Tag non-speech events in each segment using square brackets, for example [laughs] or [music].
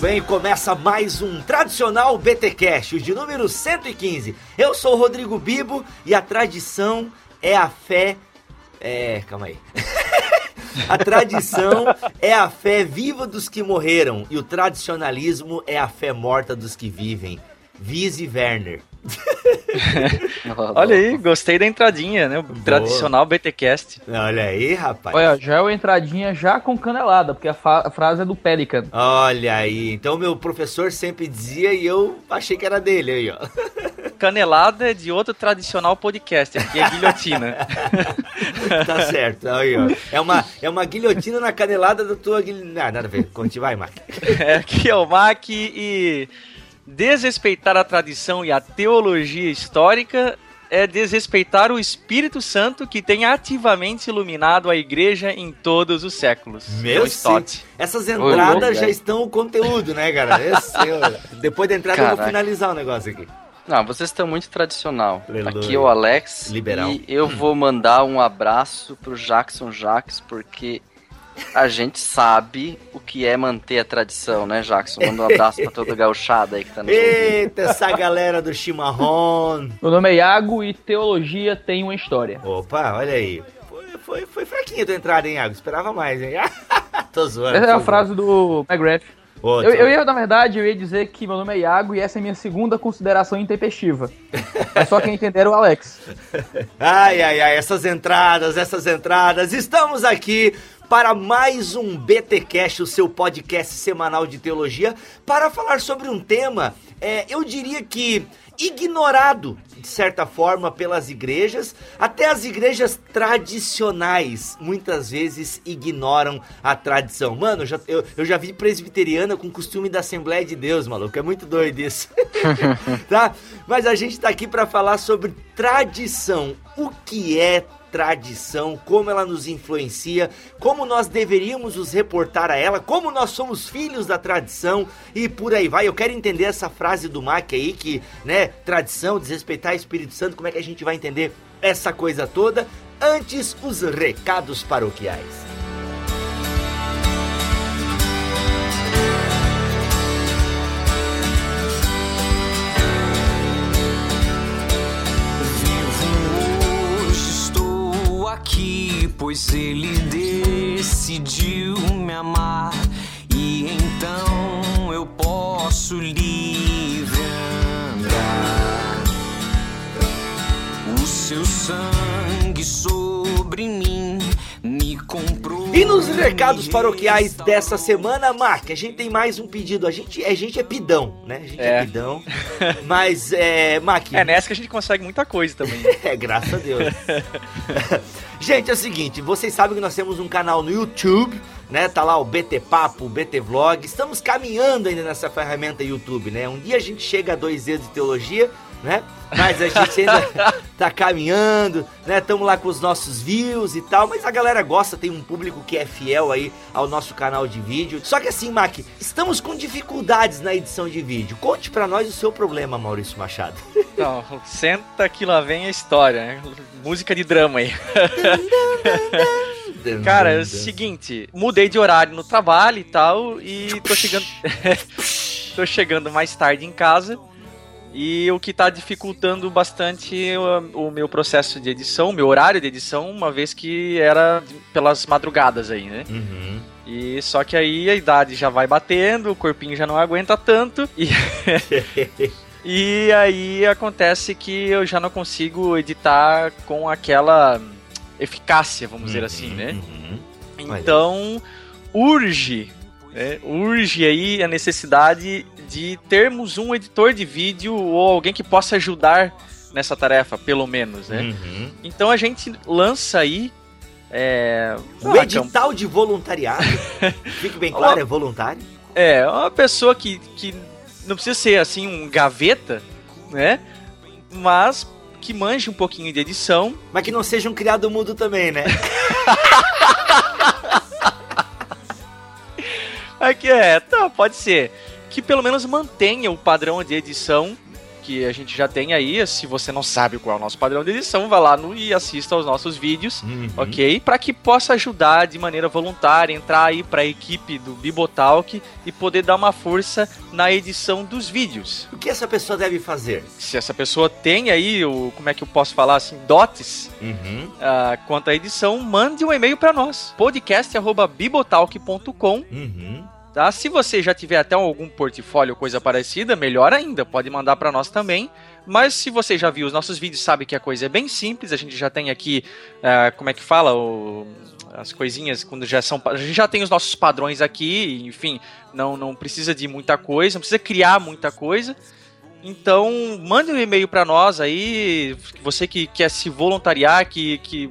Bem. Começa mais um tradicional BTcast, de número 115. Eu sou o Rodrigo Bibo e a tradição é a fé. É, calma aí. [laughs] a tradição é a fé viva dos que morreram e o tradicionalismo é a fé morta dos que vivem. Vise Werner. Olha aí, gostei da entradinha, né? O tradicional BTcast. Olha aí, rapaz. Olha, já é uma entradinha já com canelada, porque a, a frase é do Pelican. Olha aí. Então meu professor sempre dizia e eu achei que era dele aí, ó. [laughs] Canelada é de outro tradicional podcast, aqui é guilhotina. [laughs] tá certo. Aí, ó. É uma, é uma guilhotina na canelada da tua guilhotina. Ah, nada a ver. Conte, vai, Mac. É, aqui é o Mac e desrespeitar a tradição e a teologia histórica é desrespeitar o Espírito Santo que tem ativamente iluminado a igreja em todos os séculos. Meu John Stott. Essas entradas louco, já estão o conteúdo, né, cara? [laughs] Esse, eu- depois da entrada eu vou Caraca. finalizar o negócio aqui. Não, vocês estão muito tradicional. Aleluia. Aqui é o Alex. Liberal. E eu vou mandar um abraço pro Jackson Jaques, porque a gente sabe o que é manter a tradição, né, Jackson? Manda um abraço pra toda a gauchada aí que tá ouvindo. Eita, essa galera do chimarrão. [laughs] Meu nome é Iago e teologia tem uma história. Opa, olha aí. Foi, foi, foi fraquinha a tua entrada, hein, Iago? Esperava mais, hein? [laughs] tô zoando. Essa é tô a zoando. frase do McGrath. Ô, Eu, eu ia, na verdade, eu ia dizer que meu nome é Iago e essa é minha segunda consideração intempestiva. Mas só quem entender é o Alex. [laughs] Ai, ai, ai, essas entradas, essas entradas. Estamos aqui para mais um BTcast, o seu podcast semanal de teologia, para falar sobre um tema, é, eu diria que ignorado, de certa forma, pelas igrejas, até as igrejas tradicionais muitas vezes ignoram a tradição. Mano, eu já, eu, eu já vi presbiteriana com costume da Assembleia de Deus, maluco, é muito doido isso. [laughs] tá? Mas a gente tá aqui para falar sobre tradição. O que é tradição, como ela nos influencia, como nós deveríamos nos reportar a ela, como nós somos filhos da tradição e por aí vai. Eu quero entender essa frase do Mac aí que, né, tradição, desrespeitar o Espírito Santo, como é que a gente vai entender essa coisa toda? Antes, os recados paroquiais. Aqui, pois ele decidiu me amar. E então eu posso livre andar. O seu sangue sobre mim. E nos recados paroquiais dessa semana, Mac, a gente tem mais um pedido. A gente, a gente é pidão, né? A gente é, É. pidão. Mas, é, Mac, É nessa que a gente consegue muita coisa também. [laughs] É, graças a Deus. [laughs] Gente, é o seguinte, vocês sabem que nós temos um canal no YouTube, né? Tá lá o BT Papo, o BT Vlog. Estamos caminhando ainda nessa ferramenta YouTube, né? Um dia a gente chega a dois dedos de teologia, né? Mas a gente ainda [laughs] tá caminhando, né? Estamos lá com os nossos views e tal, mas a galera gosta, tem um público que é fiel aí ao nosso canal de vídeo. Só que assim, Mac, estamos com dificuldades na edição de vídeo. Conte pra nós o seu problema, Maurício Machado. Então, senta que lá vem a história, né? Música de drama aí. [laughs] Cara, é o seguinte, mudei de horário no trabalho e tal, e tô chegando. [laughs] tô chegando mais tarde em casa. E o que tá dificultando bastante o, o meu processo de edição, meu horário de edição, uma vez que era pelas madrugadas aí, né? Uhum. E só que aí a idade já vai batendo, o corpinho já não aguenta tanto e [laughs] E aí acontece que eu já não consigo editar com aquela eficácia, vamos dizer assim, né? Uhum. Então, urge, né? urge aí a necessidade de termos um editor de vídeo ou alguém que possa ajudar nessa tarefa, pelo menos, né? Uhum. Então a gente lança aí é, uma cam- edital de voluntariado, [laughs] fique bem claro, é voluntário. É, uma pessoa que, que não precisa ser assim um gaveta, né? Mas que manje um pouquinho de edição. Mas que não seja um criado mudo também, né? [laughs] Aqui é, tá, pode ser. Que pelo menos mantenha o padrão de edição que a gente já tem aí. Se você não sabe qual é o nosso padrão de edição, vá lá no, e assista aos nossos vídeos, Uhum. ok? Para que possa ajudar de maneira voluntária, entrar aí para a equipe do Bibotalk e poder dar uma força na edição dos vídeos. O que essa pessoa deve fazer? Se essa pessoa tem aí o, como é que eu posso falar assim, dotes Uhum. ah, quanto à edição, mande um e-mail para nós, podcast@bibotalk.com Uhum. Tá? Se você já tiver até algum portfólio ou coisa parecida, melhor ainda, pode mandar para nós também. Mas se você já viu os nossos vídeos, sabe que a coisa é bem simples. A gente já tem aqui, ah, como é que fala, o- as coisinhas quando já são, a gente já tem os nossos padrões aqui. Enfim, não não precisa de muita coisa, não precisa criar muita coisa. Então, mande um e-mail para nós aí, você que quer se voluntariar, que, que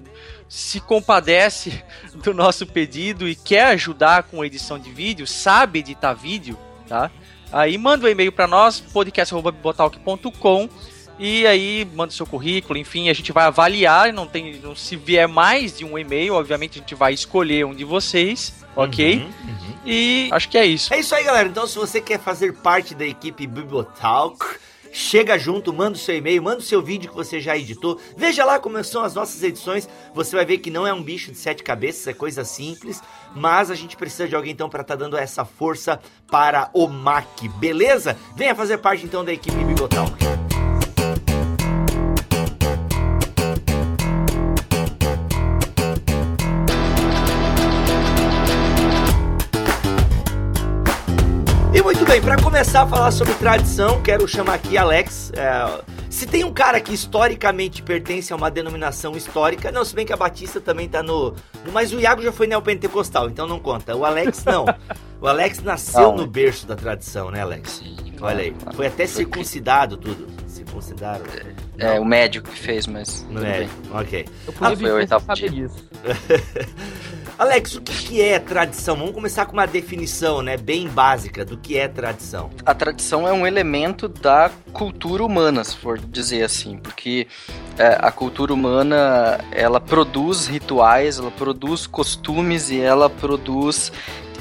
se compadece [laughs] do nosso pedido e quer ajudar com a edição de vídeo, sabe editar vídeo, tá? Aí manda um e-mail para nós, podcast.bibotalk.com e aí manda o seu currículo, enfim, a gente vai avaliar, não tem, não, se vier mais de um e-mail, obviamente a gente vai escolher um de vocês, ok? Uhum, uhum. E acho que é isso. É isso aí, galera. Então, se você quer fazer parte da equipe Bibliotalk, chega junto, manda o seu e-mail, manda o seu vídeo que você já editou. Veja lá como são as nossas edições. Você vai ver que não é um bicho de sete cabeças, é coisa simples. Mas a gente precisa de alguém então para estar dando essa força para o MAC, beleza? Venha fazer parte então da equipe Bibliotalk. Bem, para começar a falar sobre tradição, quero chamar aqui Alex. É, se tem um cara que historicamente pertence a uma denominação histórica, não, se bem que a Batista também tá no. mas o Iago já foi neopentecostal, então não conta. O Alex não. O Alex nasceu no berço da tradição, né, Alex? Olha aí, foi até circuncidado tudo. Circuncidaram. É, o médico que fez, mas. Não tudo é? bem. Ok. Eu Ah, podia foi o oitavo saber dia. [laughs] Alex, o que, que é tradição? Vamos começar com uma definição, né, bem básica do que é tradição. A tradição é um elemento da cultura humana, se for dizer assim, porque é, a cultura humana ela produz rituais, ela produz costumes e ela produz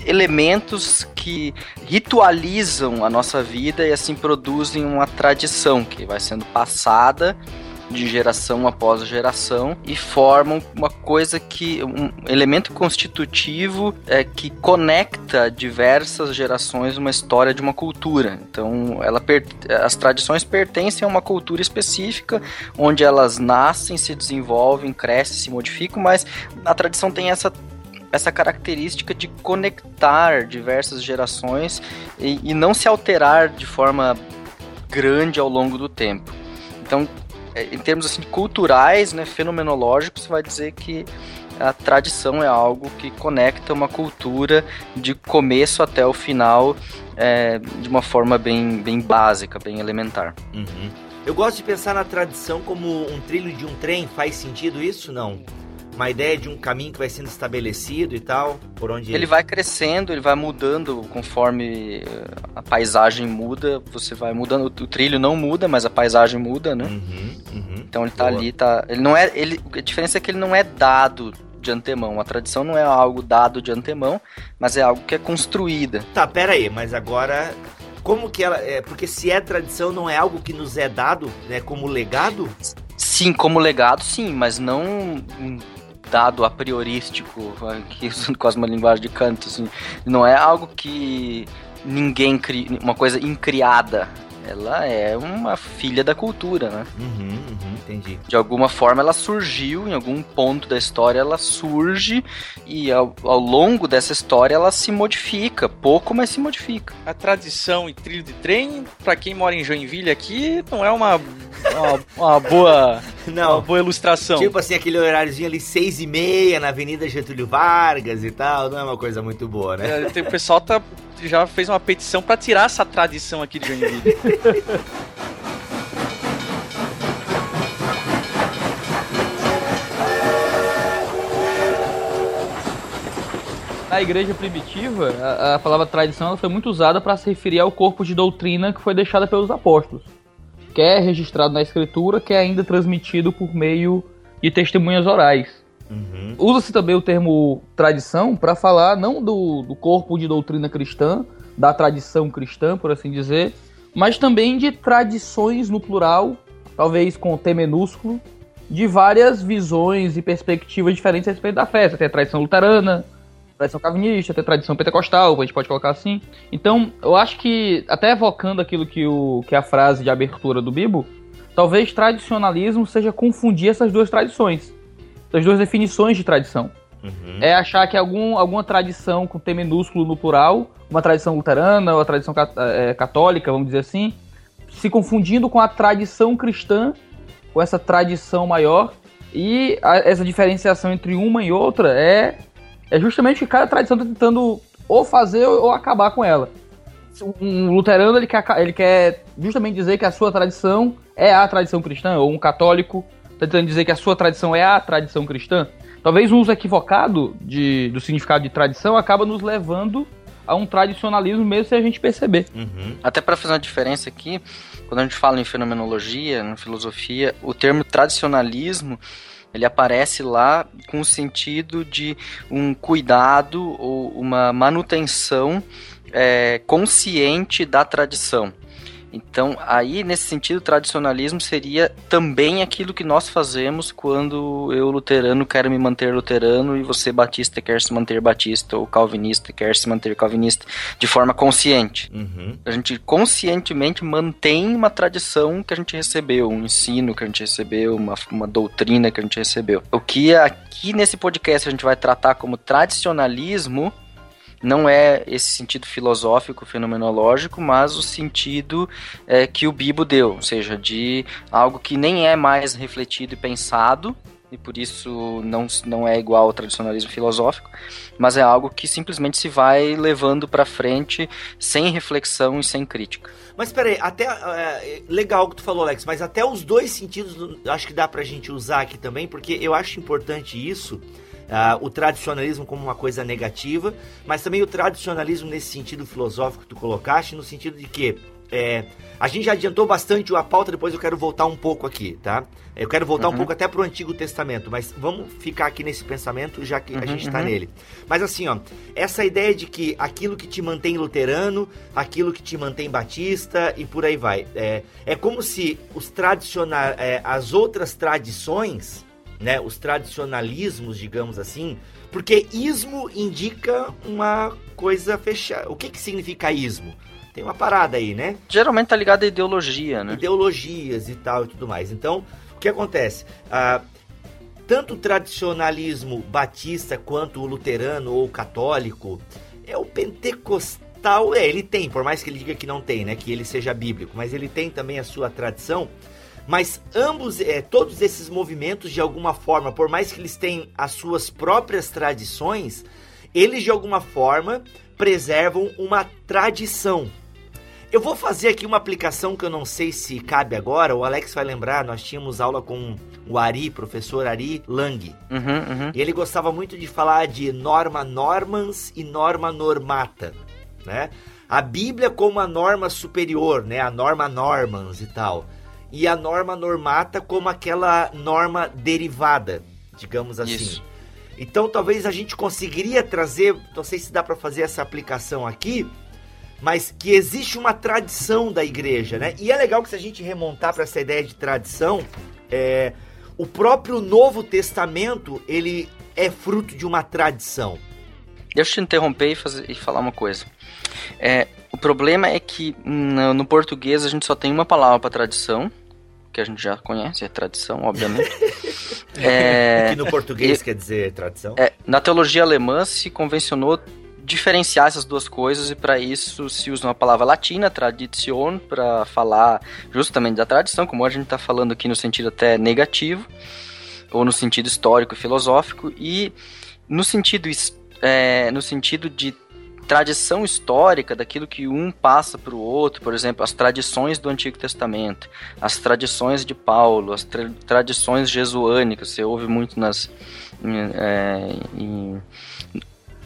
elementos que ritualizam a nossa vida e assim produzem uma tradição que vai sendo passada de geração após geração e formam uma coisa que um elemento constitutivo é que conecta diversas gerações uma história de uma cultura. Então, ela as tradições pertencem a uma cultura específica onde elas nascem, se desenvolvem, crescem, se modificam, mas a tradição tem essa essa característica de conectar diversas gerações e, e não se alterar de forma grande ao longo do tempo. Então, em termos assim culturais, né, fenomenológicos, você vai dizer que a tradição é algo que conecta uma cultura de começo até o final é, de uma forma bem, bem básica, bem elementar. Uhum. Eu gosto de pensar na tradição como um trilho de um trem. Faz sentido isso? Não. Uma ideia de um caminho que vai sendo estabelecido e tal, por onde Ele vai crescendo, ele vai mudando conforme eh, a paisagem muda, você vai mudando, o trilho não muda, mas a paisagem muda, né? Uhum, uhum. Então ele tá Boa. ali, tá. Ele não é. Ele, a diferença é que ele não é dado de antemão. A tradição não é algo dado de antemão, mas é algo que é construída. Tá, pera aí, mas agora. Como que ela. É, porque se é tradição, não é algo que nos é dado, né? Como legado? Sim, como legado, sim, mas não dado a priorístico, aqui quase [laughs] uma linguagem de canto, assim. Não é algo que ninguém cria, uma coisa incriada. Ela é uma filha da cultura, né? Uhum, uhum, entendi. de alguma forma ela surgiu, em algum ponto da história ela surge e ao, ao longo dessa história ela se modifica, pouco, mas se modifica. A tradição e trilho de trem, pra quem mora em Joinville aqui, não é uma, uma, uma boa, [laughs] uma Não. boa ilustração. Tipo assim, aquele horáriozinho ali, seis e meia, na Avenida Getúlio Vargas e tal, não é uma coisa muito boa, né? É, tem- O pessoal tá, já fez uma petição pra tirar essa tradição aqui de Joinville. [laughs] Na igreja primitiva, a, a palavra tradição ela foi muito usada para se referir ao corpo de doutrina que foi deixada pelos apóstolos. que é registrado na escritura, que é ainda transmitido por meio de testemunhas orais. Uhum. Usa-se também o termo tradição para falar não do, do corpo de doutrina cristã, da tradição cristã, por assim dizer, mas também de tradições no plural, talvez com T minúsculo, de várias visões e perspectivas diferentes a respeito da. Você tem a tradição luterana, tradição calvinista, tem a tradição pentecostal, a gente pode colocar assim. Então, eu acho que, até evocando aquilo que, o, que é a frase de abertura do Bibo, talvez tradicionalismo seja confundir essas duas tradições, essas duas definições de tradição. Uhum. É achar que algum, alguma tradição com T minúsculo no plural, uma tradição luterana ou a tradição cat- é, católica, vamos dizer assim, se confundindo com a tradição cristã, com essa tradição maior, e a- essa diferenciação entre uma e outra é, é justamente que cada tradição está tentando ou fazer ou, acabar com ela. Um luterano ele quer, ele quer justamente dizer que a sua tradição é a tradição cristã, ou um católico está tentando dizer que a sua tradição é a tradição cristã. Talvez um uso equivocado de, do significado de tradição acaba nos levando a um tradicionalismo mesmo sem a gente perceber. Uhum. Até para fazer uma diferença aqui, quando a gente fala em fenomenologia, na filosofia, o termo tradicionalismo ele aparece lá com o sentido de um cuidado ou uma manutenção é, consciente da tradição. Então, aí, nesse sentido, o tradicionalismo seria também aquilo que nós fazemos quando eu, luterano, quero me manter luterano e você, batista, quer se manter batista, ou calvinista, quer se manter calvinista, de forma consciente. Uhum. A gente conscientemente mantém uma tradição que a gente recebeu, um ensino que a gente recebeu, uma, uma doutrina que a gente recebeu. O que aqui nesse podcast a gente vai tratar como tradicionalismo não é esse sentido filosófico, fenomenológico, mas o sentido é, que o Bibo deu, ou seja, de algo que nem é mais refletido e pensado, e por isso não, não é igual ao tradicionalismo filosófico, mas é algo que simplesmente se vai levando para frente sem reflexão e sem crítica. Mas peraí, até. é, legal o que tu falou, Alex, mas até os dois sentidos acho que dá pra gente usar aqui também, porque eu acho importante isso. Ah, o tradicionalismo como uma coisa negativa, mas também o tradicionalismo nesse sentido filosófico que tu colocaste, no sentido de que é, a gente já adiantou bastante a pauta, depois eu quero voltar um pouco aqui, tá? Eu quero voltar um Uhum. pouco até pro Antigo Testamento, mas vamos ficar aqui nesse pensamento já que a Uhum, gente tá uhum. nele. Mas assim, ó, essa ideia de que aquilo que te mantém luterano, aquilo que te mantém batista e por aí vai. É, é como se os tradicionais, as outras tradições, né, os tradicionalismos, digamos assim, porque ismo indica uma coisa fechada. O que que significa ismo? Tem uma parada aí, né? Geralmente tá ligado à ideologia, né? ideologias e tal e tudo mais. Então, o que acontece? Ah, tanto o tradicionalismo batista quanto o luterano ou católico é o pentecostal. É, ele tem, por mais que ele diga que não tem, né? Que ele seja bíblico, mas ele tem também a sua tradição. Mas ambos, é, todos esses movimentos, de alguma forma, por mais que eles tenham as suas próprias tradições, eles de alguma forma preservam uma tradição. Eu vou fazer aqui uma aplicação que eu não sei se cabe agora, o Alex vai lembrar, nós tínhamos aula com o Ari, professor Ari Lang. Uhum, uhum. E ele gostava muito de falar de norma normans e norma normata, né? A Bíblia como a norma superior, né? A norma normans e tal. E a norma normata como aquela norma derivada, digamos assim. Isso. Então talvez a gente conseguiria trazer, não sei se dá para fazer essa aplicação aqui, mas que existe uma tradição da igreja, né? E é legal que se a gente remontar para essa ideia de tradição, é, o próprio Novo Testamento ele é fruto de uma tradição. Deixa eu te interromper e, fazer, e falar uma coisa. É, o problema é que no, no português a gente só tem uma palavra para tradição, que a gente já conhece, é tradição, obviamente. [laughs] É, que no português e- quer dizer tradição. é, na teologia alemã se convencionou diferenciar essas duas coisas e para isso se usa uma palavra latina, tradition, para falar justamente da tradição, como a gente está falando aqui no sentido até negativo, ou no sentido histórico e filosófico, e no sentido, é, no sentido de tradição histórica, daquilo que um passa para o outro, por exemplo, as tradições do Antigo Testamento, as tradições de Paulo, as tra- tradições jesuânicas, você ouve muito nas é, em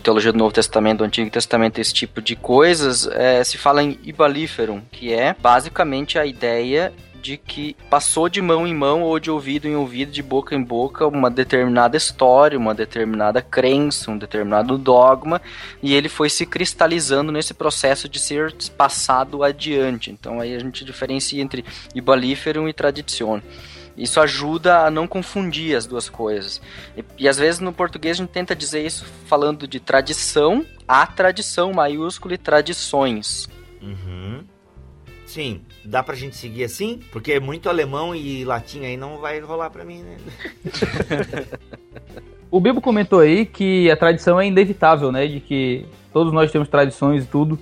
teologia do Novo Testamento, do Antigo Testamento, esse tipo de coisas, é, se fala em Ibaliferum, que é basicamente a ideia de que passou de mão em mão ou de ouvido em ouvido, de boca em boca, uma determinada história, uma determinada crença, um determinado dogma, e ele foi se cristalizando nesse processo de ser passado adiante. Então aí a gente diferencia entre Ibaliferum e Tradition. Isso ajuda a não confundir as duas coisas. E, e, às vezes no português a gente tenta dizer isso falando de tradição, a tradição maiúsculo e tradições. Uhum. Sim, dá pra gente seguir assim? Porque muito alemão e latim aí não vai rolar pra mim, né? [laughs] o Bibo comentou aí que a tradição é inevitável, né? De que todos nós temos tradições e tudo.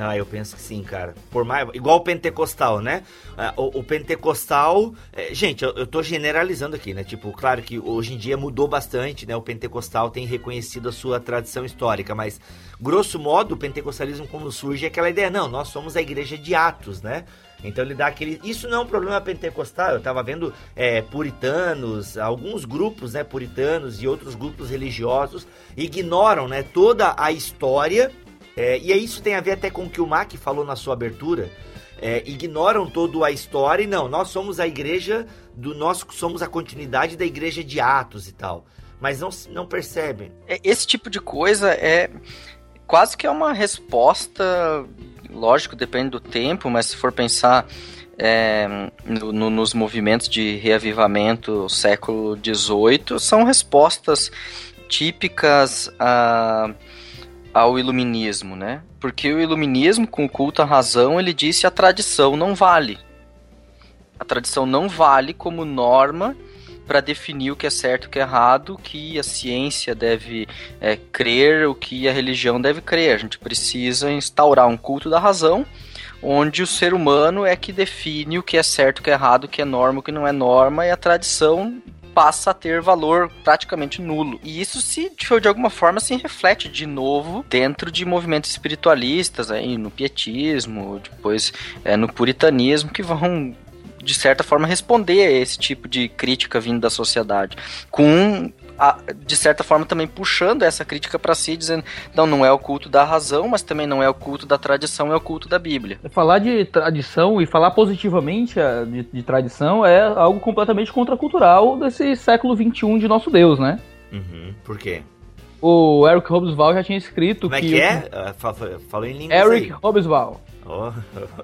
Ah, eu penso que sim, cara. Por mais, igual o pentecostal, né? Ah, o, o pentecostal, é, gente, eu, eu tô generalizando aqui, né? Tipo, claro que hoje em dia mudou bastante, né? O pentecostal tem reconhecido a sua tradição histórica, mas grosso modo, o pentecostalismo como surge é aquela ideia, não, nós somos a igreja de Atos, né? Então ele dá aquele. Isso não é um problema pentecostal. Eu tava vendo é, puritanos, alguns grupos, né, puritanos e outros grupos religiosos ignoram, né, toda a história é, e isso tem a ver até com o que o Mac falou na sua abertura. É, ignoram toda a história e não, nós somos a igreja do nós somos a continuidade da igreja de Atos e tal. Mas não, não percebem. É, esse tipo de coisa é quase que é uma resposta, lógico, depende do tempo, mas se for pensar é, no, no, nos movimentos de reavivamento século XVIII, são respostas típicas a ao iluminismo, né? Porque o iluminismo, com o culto à razão, ele disse a tradição não vale. A tradição não vale como norma para definir o que é certo e o que é errado, o que a ciência deve é, crer, o que a religião deve crer. A gente precisa instaurar um culto da razão, onde o ser humano é que define o que é certo, o que é errado, o que é norma, o que não é norma, e a tradição passa a ter valor praticamente nulo. E isso se de alguma forma se reflete de novo dentro de movimentos espiritualistas aí no pietismo, depois é, no puritanismo que vão de certa forma responder a esse tipo de crítica vindo da sociedade com a, de certa forma também puxando essa crítica para si, dizendo, não, não é o culto da razão, mas também não é o culto da tradição, é o culto da Bíblia. Falar de tradição e falar positivamente eh, de, de tradição é algo completamente contracultural desse século XXI de nosso Deus, né? Uhum. Por quê? O Eric Hobsbawm já tinha escrito Como é que... é que é? Uh, falou em língua Eric Hobsbawm. Oh,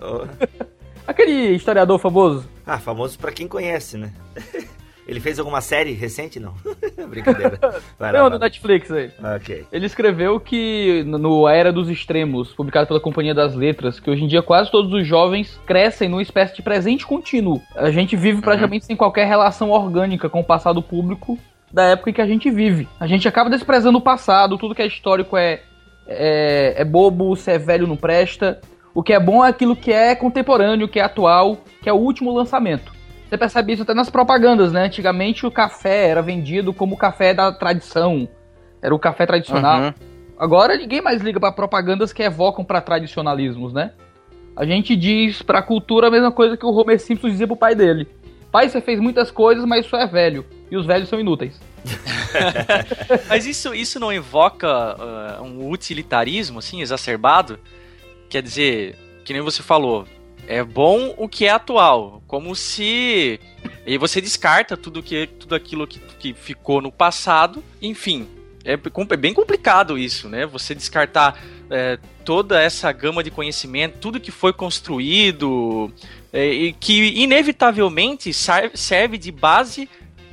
oh. [laughs] Aquele historiador famoso. Ah, famoso para quem conhece, né? [laughs] Ele fez alguma série recente? Não. [laughs] Brincadeira. Vai lá, Não, no Netflix aí. Ok. Ele escreveu que no A Era dos Extremos, publicado pela Companhia das Letras, que hoje em dia quase todos os jovens crescem numa espécie de presente contínuo. A gente vive praticamente uhum. sem qualquer relação orgânica com o passado público da época em que a gente vive. A gente acaba desprezando o passado, tudo que é histórico é, é, é bobo, se é velho não presta. O que é bom é aquilo que é contemporâneo, que é atual, que é o último lançamento. Você percebe isso até nas propagandas, né? Antigamente o café era vendido como o café da tradição. Era o café tradicional. Uhum. Agora ninguém mais liga para propagandas que evocam para tradicionalismos, né? A gente diz pra cultura a mesma coisa que o Homer Simpson dizia pro pai dele. Pai, você fez muitas coisas, mas isso é velho. E os velhos são inúteis. [laughs] mas isso, isso não evoca uh, um utilitarismo, assim, exacerbado? Quer dizer, que nem você falou, é bom o que é atual, como se e você descarta tudo que tudo aquilo que, que ficou no passado, enfim. É, é bem complicado isso, né? Você descartar é, toda essa gama de conhecimento, tudo que foi construído é, e que inevitavelmente serve de base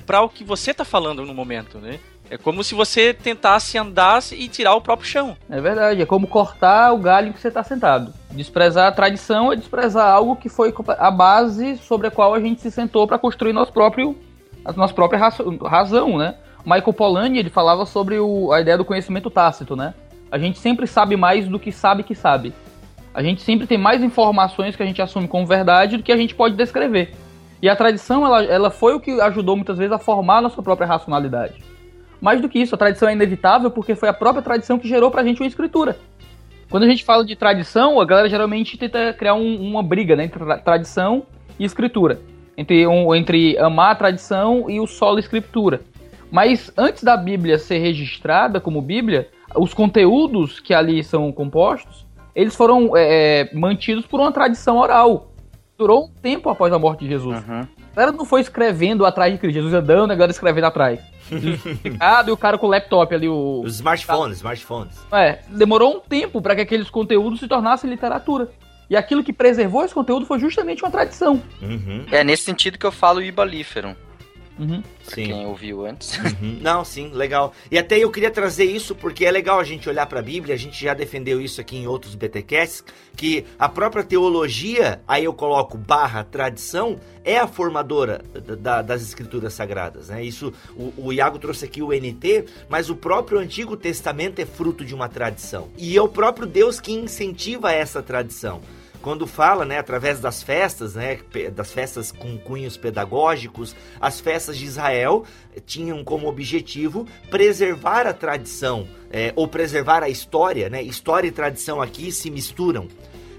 para o que você está falando no momento, né? É como se você tentasse andar e tirar o próprio chão. É verdade, é como cortar o galho que você está sentado. Desprezar a tradição é desprezar algo que foi a base sobre a qual a gente se sentou para construir nosso próprio, a nossa própria razão, né? Michael Polanyi, ele falava sobre o, a ideia do conhecimento tácito, né? A gente sempre sabe mais do que sabe que sabe. A gente sempre tem mais informações que a gente assume como verdade do que a gente pode descrever. E a tradição, ela, ela foi o que ajudou muitas vezes a formar a nossa própria racionalidade. Mais do que isso, a tradição é inevitável porque foi a própria tradição que gerou pra gente uma escritura. Quando a gente fala de tradição, a galera geralmente tenta criar um, uma briga né, entre tradição e escritura. Entre, um, entre amar a tradição e o solo escritura. Mas antes da Bíblia ser registrada como Bíblia, os conteúdos que ali são compostos, eles foram é, é mantidos por uma tradição oral. durou um tempo após a morte de Jesus. Uhum. A galera não foi escrevendo atrás de Cristo, Jesus andando, a galera escrevendo atrás. E o cara com o laptop ali, o. Os smartphones, smartphones. É, demorou um tempo para que aqueles conteúdos se tornassem literatura. E aquilo que preservou esse conteúdo foi justamente uma tradição. Uhum, É nesse sentido que eu falo ibalífero, Uhum. pra sim. quem ouviu antes. Uhum. [laughs] Não, sim, legal. E até eu queria trazer isso porque é legal a gente olhar para a Bíblia, a gente já defendeu isso aqui em outros BTcasts, que a própria teologia, aí eu coloco barra tradição, é a formadora da- das escrituras sagradas, né? Isso, o, o Iago trouxe aqui o NT, mas o próprio Antigo Testamento é fruto de uma tradição. E é o próprio Deus que incentiva essa tradição quando fala, né, através das festas, né, das festas com cunhos pedagógicos, as festas de Israel tinham como objetivo preservar a tradição, eh, ou preservar a história, né, história e tradição aqui se misturam.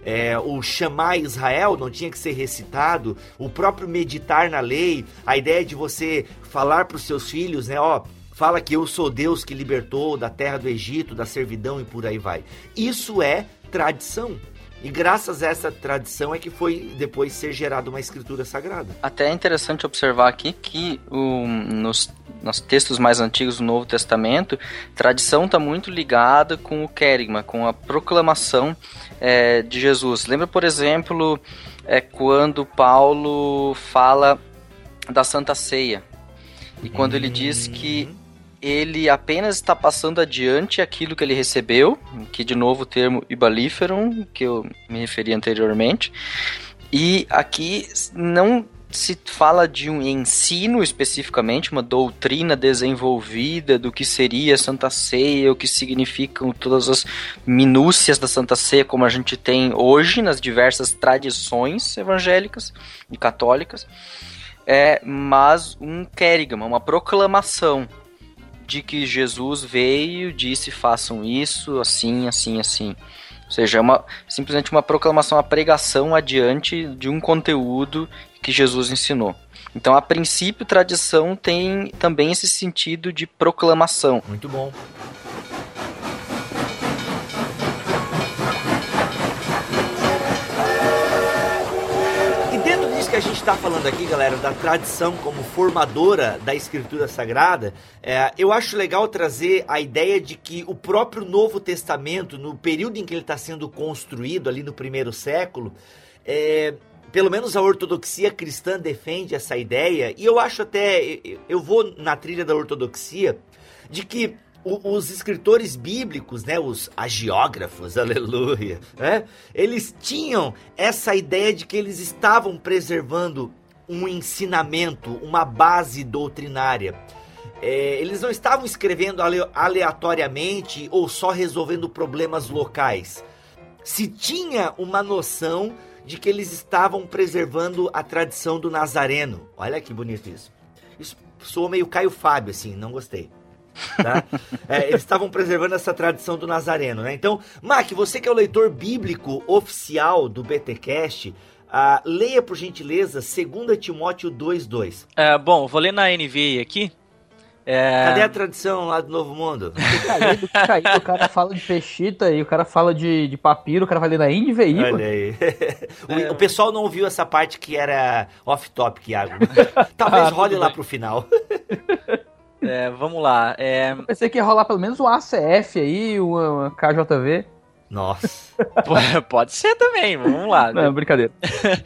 É, o chamar Israel não tinha que ser recitado, o próprio meditar na lei, a ideia de você falar para os seus filhos, né, ó, fala que eu sou Deus que libertou da terra do Egito, da servidão e por aí vai. Isso é tradição. E graças a essa tradição é que foi depois ser gerada uma escritura sagrada. Até é interessante observar aqui que o, nos, nos textos mais antigos do Novo Testamento, tradição está muito ligada com o querigma, com a proclamação é, de Jesus. Lembra, por exemplo, é, quando Paulo fala da Santa Ceia. E quando ele diz que ele apenas está passando adiante aquilo que ele recebeu, que de novo o termo ibalíferum, que eu me referi anteriormente, e aqui não se fala de um ensino especificamente, uma doutrina desenvolvida do que seria a Santa Ceia, o que significam todas as minúcias da Santa Ceia, como a gente tem hoje nas diversas tradições evangélicas e católicas, é, mas um querigma, uma proclamação de que Jesus veio, disse façam isso, assim, assim, assim. Ou seja, é uma, simplesmente uma proclamação, uma pregação adiante de um conteúdo que Jesus ensinou. Então, a princípio, tradição tem também esse sentido de proclamação. Muito bom. E dentro disso que a gente está falando aqui, galera, da tradição como formadora da escritura sagrada, é, eu acho legal trazer a ideia de que o próprio Novo Testamento, no período em que ele está sendo construído, ali no primeiro século, é, pelo menos a ortodoxia cristã defende essa ideia, e eu acho até, eu vou na trilha da ortodoxia, de que o- os escritores bíblicos, né, os agiógrafos, [laughs] aleluia, né, eles tinham essa ideia de que eles estavam preservando um ensinamento, uma base doutrinária. É, eles não estavam escrevendo ale- aleatoriamente ou só resolvendo problemas locais. Se tinha uma noção de que eles estavam preservando a tradição do Nazareno. Olha que bonito isso. Isso soou meio Caio Fábio, assim, não gostei. Tá? É, eles estavam preservando essa tradição do Nazareno, né? Então, Mac, você que é o leitor bíblico oficial do BTcast, ah, leia por gentileza 2 Timóteo 2:2. É, bom, vou ler na NVA aqui. É, Cadê a tradição lá do Novo Mundo? Caído, caído, o cara fala de peixita e o cara fala de, de papiro, o cara vai ler na Indie Olha aí. [laughs] o, o pessoal não ouviu essa parte que era off-topic, Iago. Talvez [laughs] Ah, role lá bem. pro final. [laughs] é, vamos lá. É, Pensei que ia rolar pelo menos um ACF aí, uma, uma KJV. Nossa. [laughs] pode ser também, vamos lá. Não, brincadeira. [laughs]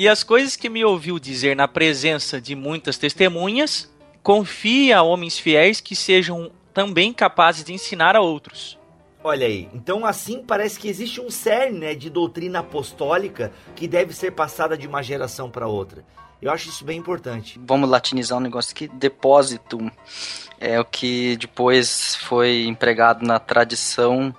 E as coisas que me ouviu dizer na presença de muitas testemunhas, confia a homens fiéis que sejam também capazes de ensinar a outros. Olha aí, então assim parece que existe um cerne né, de doutrina apostólica que deve ser passada de uma geração para outra. Eu acho isso bem importante. Vamos latinizar um negócio aqui. Depositum é o que depois foi empregado na tradição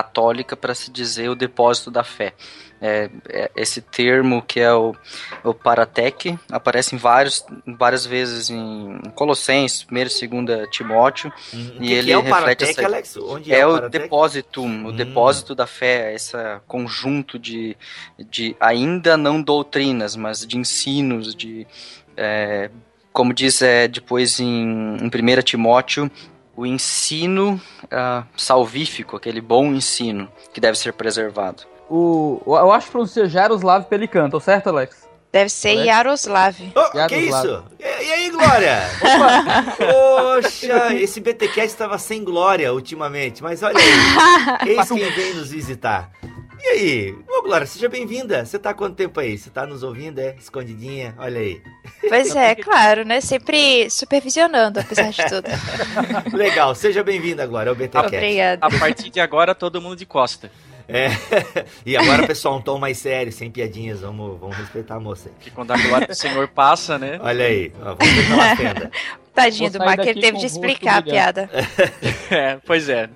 católica para se dizer o depósito da fé. É, é esse termo que é o, o paratec aparece em vários, várias vezes em Colossenses, 1 e 2 Timóteo. Hum, E ele é o reflete Paratec, essa- Alex? Onde é, É o o Paratec? depositum, o Hum. depósito da fé, esse conjunto de, de ainda não doutrinas, mas de ensinos, de é, como diz é, depois em, em 1 Timóteo, o ensino ah, salvífico, aquele bom ensino que deve ser preservado. O, eu acho que pronuncia Jaroslav Pelican, tô certo, Alex? Deve ser Alex? Yaroslav. Que Yaroslav. isso? E, e aí, Glória? [laughs] Poxa, esse BTcast estava sem glória ultimamente, mas olha aí, [laughs] eis quem vem nos visitar. E aí? Ô, Glória, seja bem-vinda. Você tá há quanto tempo aí? Você tá nos ouvindo, é? Escondidinha? Olha aí. Pois é, claro, né? Sempre supervisionando, apesar de tudo. [laughs] Legal, seja bem-vinda, Glória, ao BTcast. Obrigada. A partir de agora, todo mundo de costa. É. [laughs] E agora, pessoal, um tom mais sério, sem piadinhas. Vamos, vamos respeitar a moça. aí. Que quando a glória do Senhor passa, né? Olha aí, ó, vamos ver pela fenda. [laughs] Tadinho do Mac, ele teve de explicar a piada. É, pois é.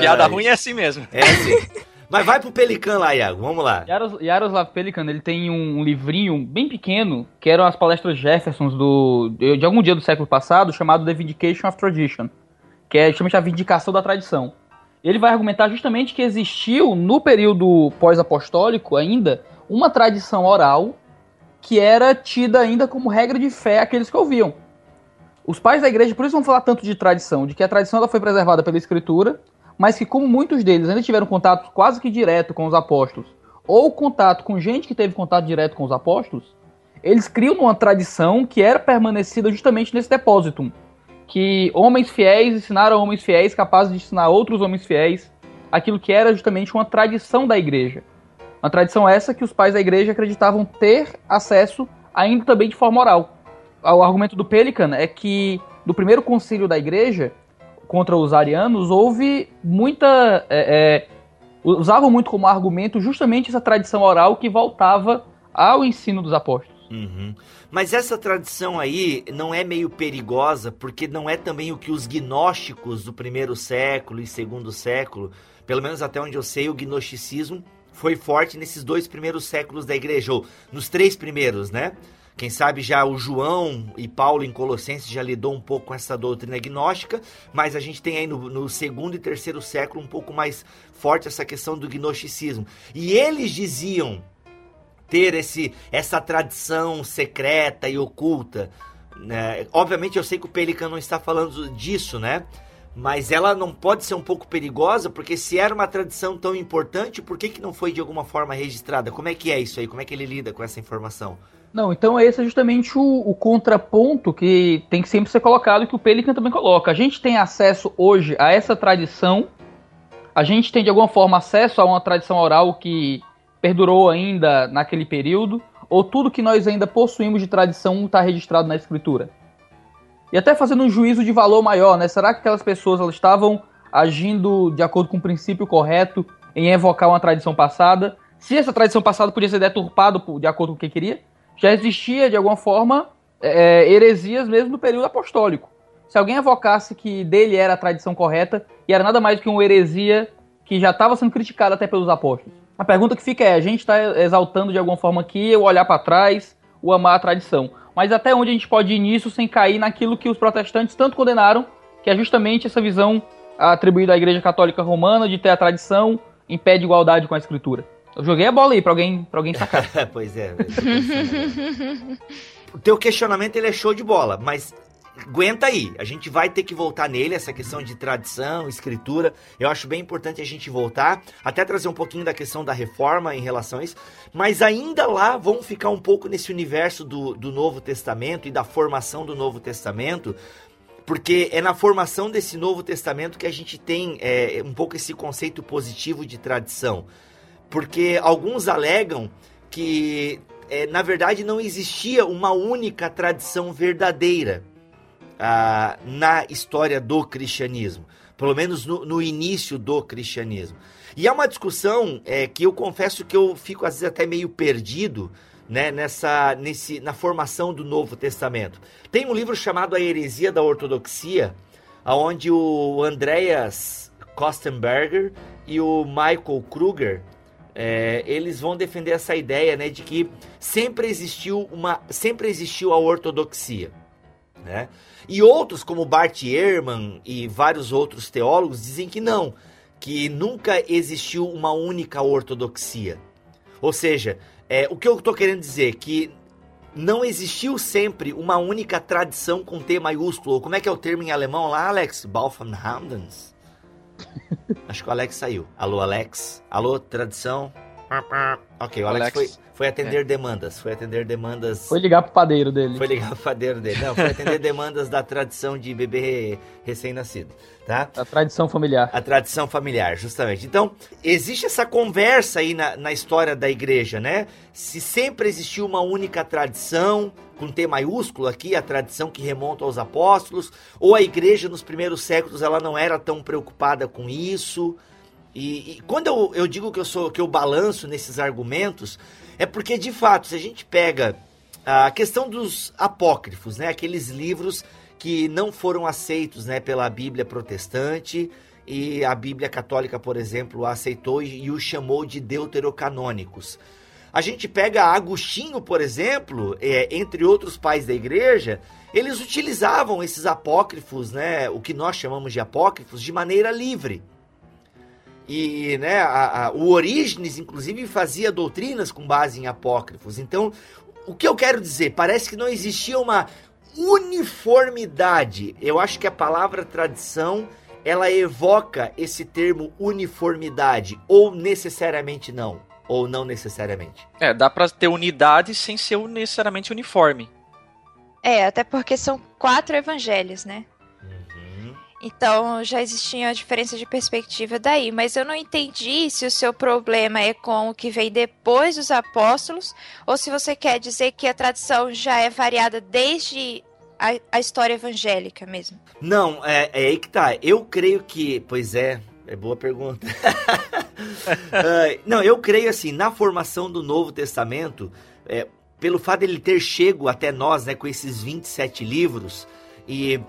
Piada Ai. ruim é assim mesmo. É assim. Mas vai pro Pelican lá, Iago. Vamos lá. Yaros, Yaroslav Pelikan, ele tem um livrinho bem pequeno, que eram as palestras Jeffersons do, de, algum dia do século passado, chamado The Vindication of Tradition, que é justamente a vindicação da tradição. Ele vai argumentar justamente que existiu, no período pós-apostólico ainda, uma tradição oral que era tida ainda como regra de fé àqueles que ouviam. Os pais da igreja, por isso vão falar tanto de tradição, de que a tradição ela foi preservada pela escritura, mas que como muitos deles ainda tiveram contato quase que direto com os apóstolos, ou contato com gente que teve contato direto com os apóstolos, eles criam uma tradição que era permanecida justamente nesse depósito, que homens fiéis ensinaram homens fiéis capazes de ensinar outros homens fiéis aquilo que era justamente uma tradição da igreja. Uma tradição essa que os pais da igreja acreditavam ter acesso ainda também de forma oral. O argumento do Pelican é que do primeiro concílio da igreja contra os arianos houve muita é, é, usavam muito como argumento justamente essa tradição oral que voltava ao ensino dos apóstolos. Uhum. Mas essa tradição aí não é meio perigosa, porque não é também o que os gnósticos do primeiro século e segundo século, pelo menos até onde eu sei, o gnosticismo foi forte nesses dois primeiros séculos da igreja, ou nos três primeiros, né? Quem sabe já o João e Paulo em Colossenses já lidou um pouco com essa doutrina gnóstica, mas a gente tem aí no, no segundo e terceiro século um pouco mais forte essa questão do gnosticismo. E eles diziam ter esse, essa tradição secreta e oculta. Né? Obviamente eu sei que o Pelican não está falando disso, né? Mas ela não pode ser um pouco perigosa, porque se era uma tradição tão importante, por que, que não foi de alguma forma registrada? Como é que é isso aí? Como é que ele lida com essa informação? Não, então esse é justamente o, o contraponto que tem que sempre ser colocado e que o Pelican também coloca. A gente tem acesso hoje a essa tradição, a gente tem de alguma forma acesso a uma tradição oral que perdurou ainda naquele período, ou tudo que nós ainda possuímos de tradição está registrado na escritura. E até fazendo um juízo de valor maior, né? Será que aquelas pessoas elas estavam agindo de acordo com o princípio correto em evocar uma tradição passada? Se essa tradição passada podia ser deturpada de acordo com o que queria, já existia de alguma forma é, heresias mesmo no período apostólico. Se alguém evocasse que dele era a tradição correta, e era nada mais do que uma heresia que já estava sendo criticada até pelos apóstolos. A pergunta que fica é: a gente está exaltando de alguma forma aqui o olhar para trás, o amar a tradição. Mas até onde a gente pode ir nisso sem cair naquilo que os protestantes tanto condenaram, que é justamente essa visão atribuída à Igreja Católica Romana de ter a tradição em pé de igualdade com a Escritura. Eu joguei a bola aí pra alguém, pra alguém sacar. [laughs] pois é. [laughs] o teu questionamento ele é show de bola, mas aguenta aí. A gente vai ter que voltar nele, essa questão de tradição, escritura. Eu acho bem importante a gente voltar, até trazer um pouquinho da questão da reforma em relação a isso. Mas ainda lá, vamos ficar um pouco nesse universo do, do Novo Testamento e da formação do Novo Testamento. Porque é na formação desse Novo Testamento que a gente tem é, um pouco esse conceito positivo de tradição. Porque alguns alegam que, é, na verdade, não existia uma única tradição verdadeira ah, na história do cristianismo, pelo menos no, no início do cristianismo. E é uma discussão é, que eu confesso que eu fico às vezes até meio perdido né, nessa, nesse, na formação do Novo Testamento. Tem um livro chamado A Heresia da Ortodoxia, onde o Andreas Kostenberger e o Michael Kruger é, eles vão defender essa ideia né, de que sempre existiu uma sempre existiu a ortodoxia né? e outros como Bart Ehrman e vários outros teólogos dizem que não que nunca existiu uma única ortodoxia. Ou seja é, o que eu estou querendo dizer que não existiu sempre uma única tradição com T maiúsculo como é que é o termo em alemão lá Alex? Balfenhandens Acho que o Alex saiu. Alô, Alex? Alô, tradição? Ok, o Alex, Alex. foi, foi atender demandas. Foi atender demandas. Foi ligar pro padeiro dele. Foi ligar o padeiro dele. Não, foi atender demandas da tradição de bebê recém-nascido, tá? A tradição familiar. A tradição familiar, justamente. Então, existe essa conversa aí na, na história da igreja, né? Se sempre existiu uma única tradição, com T maiúsculo aqui, a tradição que remonta aos apóstolos, ou a igreja nos primeiros séculos ela não era tão preocupada com isso. E, e quando eu, eu digo que eu sou que eu balanço nesses argumentos, é porque de fato, se a gente pega a questão dos apócrifos, né, aqueles livros que não foram aceitos, né, pela Bíblia protestante e a Bíblia católica, por exemplo, aceitou e, e o chamou de deuterocanônicos. A gente pega Agostinho, por exemplo, é, entre outros pais da igreja, eles utilizavam esses apócrifos, né, o que nós chamamos de apócrifos, de maneira livre. E né, a, a, o Orígenes, inclusive, fazia doutrinas com base em apócrifos. Então, o que eu quero dizer? Parece que não existia uma uniformidade. Eu acho que a palavra tradição ela evoca esse termo uniformidade, ou necessariamente não, ou não necessariamente. É, dá pra ter unidade sem ser necessariamente uniforme. É, até porque são quatro evangelhos, né? Então já existia a diferença de perspectiva daí, mas eu não entendi se o seu problema é com o que vem depois dos apóstolos, ou se você quer dizer que a tradição já é variada desde a, a história evangélica mesmo. Não, é, é aí que tá. Eu creio que. Pois é, é boa pergunta. [laughs] uh, não, eu creio assim, na formação do Novo Testamento, é, pelo fato dele ter chego até nós, né, com esses 27 livros, e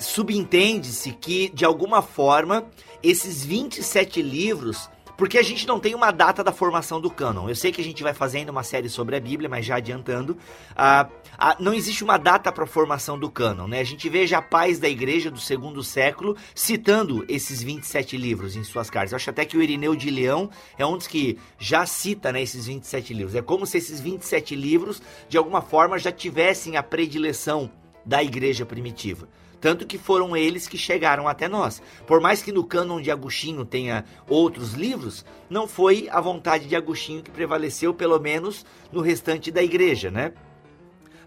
subentende-se que, de alguma forma, esses 27 livros. Porque a gente não tem uma data da formação do cânon. Eu sei que a gente vai fazendo uma série sobre a Bíblia, mas já adiantando, não existe uma data para a formação do cânon. Né? A gente vê já pais da igreja do segundo século citando esses 27 livros em suas cartas. Eu acho até que o Irineu de Leão é um dos que já cita né, esses 27 livros. É como se esses 27 livros, de alguma forma, já tivessem a predileção da igreja primitiva. Tanto que foram eles que chegaram até nós. Por mais que no cânon de Agostinho tenha outros livros, não foi a vontade de Agostinho que prevaleceu, pelo menos no restante da igreja, né?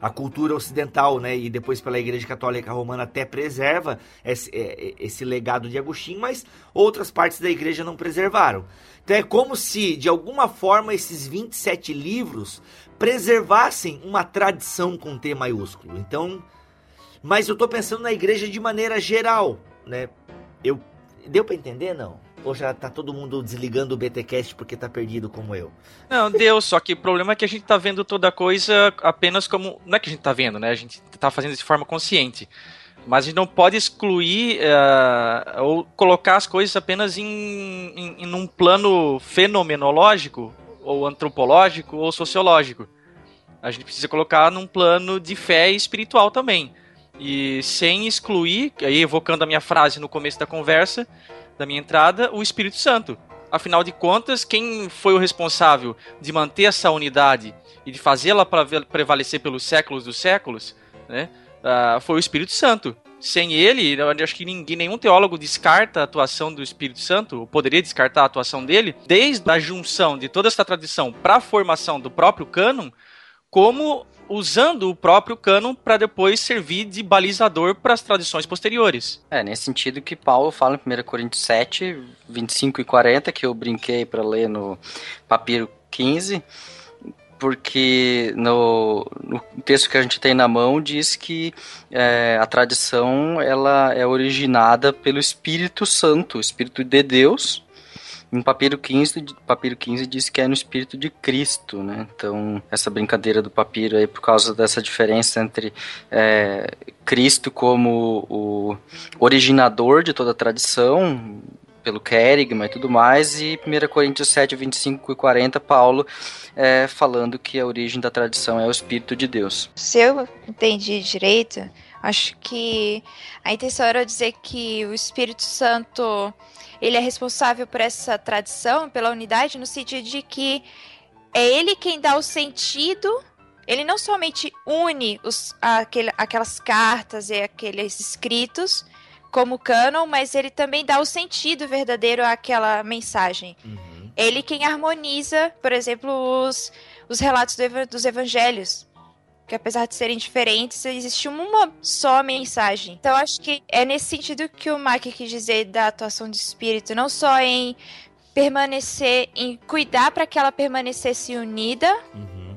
A cultura ocidental, né, e depois pela Igreja Católica Romana até preserva esse, esse legado de Agostinho, mas outras partes da igreja não preservaram. Então é como se, de alguma forma, esses 27 livros preservassem uma tradição com T maiúsculo. Então, mas eu tô pensando na igreja de maneira geral, né? Eu deu para entender não? Ou já tá todo mundo desligando o BTcast porque tá perdido como eu? Não, deu, só que o problema é que a gente tá vendo toda coisa apenas como, não é que a gente tá vendo, né? A gente tá fazendo de forma consciente. Mas a gente não pode excluir uh, ou colocar as coisas apenas em, em, em um plano fenomenológico, ou antropológico, ou sociológico. A gente precisa colocar num plano de fé espiritual também. E sem excluir, aí evocando a minha frase no começo da conversa, da minha entrada, o Espírito Santo. Afinal de contas, quem foi o responsável de manter essa unidade e de fazê-la prevalecer pelos séculos dos séculos, né, uh, foi o Espírito Santo. Sem ele, acho que ninguém, nenhum teólogo descarta a atuação do Espírito Santo, ou poderia descartar a atuação dele, desde a junção de toda essa tradição para a formação do próprio cânon, como usando o próprio cânon para depois servir de balizador para as tradições posteriores. É, nesse sentido que Paulo fala em 1 Coríntios 7, 25 e 40, que eu brinquei para ler no papiro 15, porque no, no, texto que a gente tem na mão diz que é, a tradição ela é originada pelo Espírito Santo, o Espírito de Deus, em papiro 15, papiro 15 diz que é no espírito de Cristo, né? Então, essa brincadeira do papiro aí, por causa dessa diferença entre é, Cristo como o originador de toda a tradição, pelo Kerigma e tudo mais, e 1 Coríntios 7, 25 e 40, Paulo é, falando que a origem da tradição é o Espírito de Deus. Se eu entendi direito, acho que a intenção era dizer que o Espírito Santo ele é responsável por essa tradição, pela unidade, no sentido de que é ele quem dá o sentido. Ele não somente une os, aquele, aquelas cartas e aqueles escritos como cânon, mas ele também dá o sentido verdadeiro àquela mensagem. Uhum. Ele quem harmoniza, por exemplo, os, os relatos do dos evangelhos. Que apesar de serem diferentes, existe uma só mensagem. Então acho que é nesse sentido que o Mike quis dizer da atuação do espírito, não só em permanecer, em cuidar para que ela permanecesse unida, Uhum.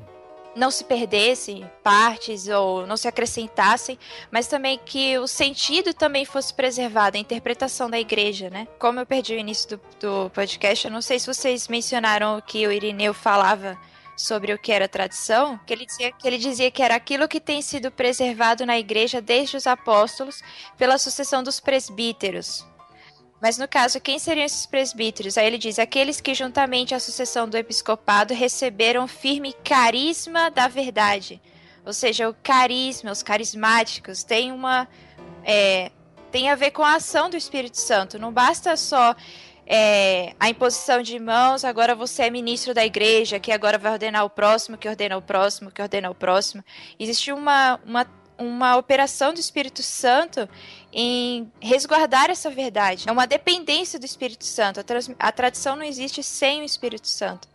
não se perdessem partes ou não se acrescentassem, mas também que o sentido também fosse preservado, a interpretação da igreja, né? Como eu perdi o início do, do podcast, eu não sei se vocês mencionaram o que o Irineu falava sobre o que era tradição, que ele dizia que ele dizia que era aquilo que tem sido preservado na igreja desde os apóstolos pela sucessão dos presbíteros. Mas no caso, quem seriam esses presbíteros? Aí ele diz: aqueles que, juntamente à sucessão do episcopado, receberam firme carisma da verdade. Ou seja, o carisma, os carismáticos, tem uma. é, tem a ver com a ação do Espírito Santo. Não basta só é, a imposição de mãos, agora você é ministro da igreja, que agora vai ordenar o próximo, que ordena o próximo, que ordena o próximo. Existe uma, uma, uma operação do Espírito Santo em resguardar essa verdade. É uma dependência do Espírito Santo. A, trans- a tradição não existe sem o Espírito Santo.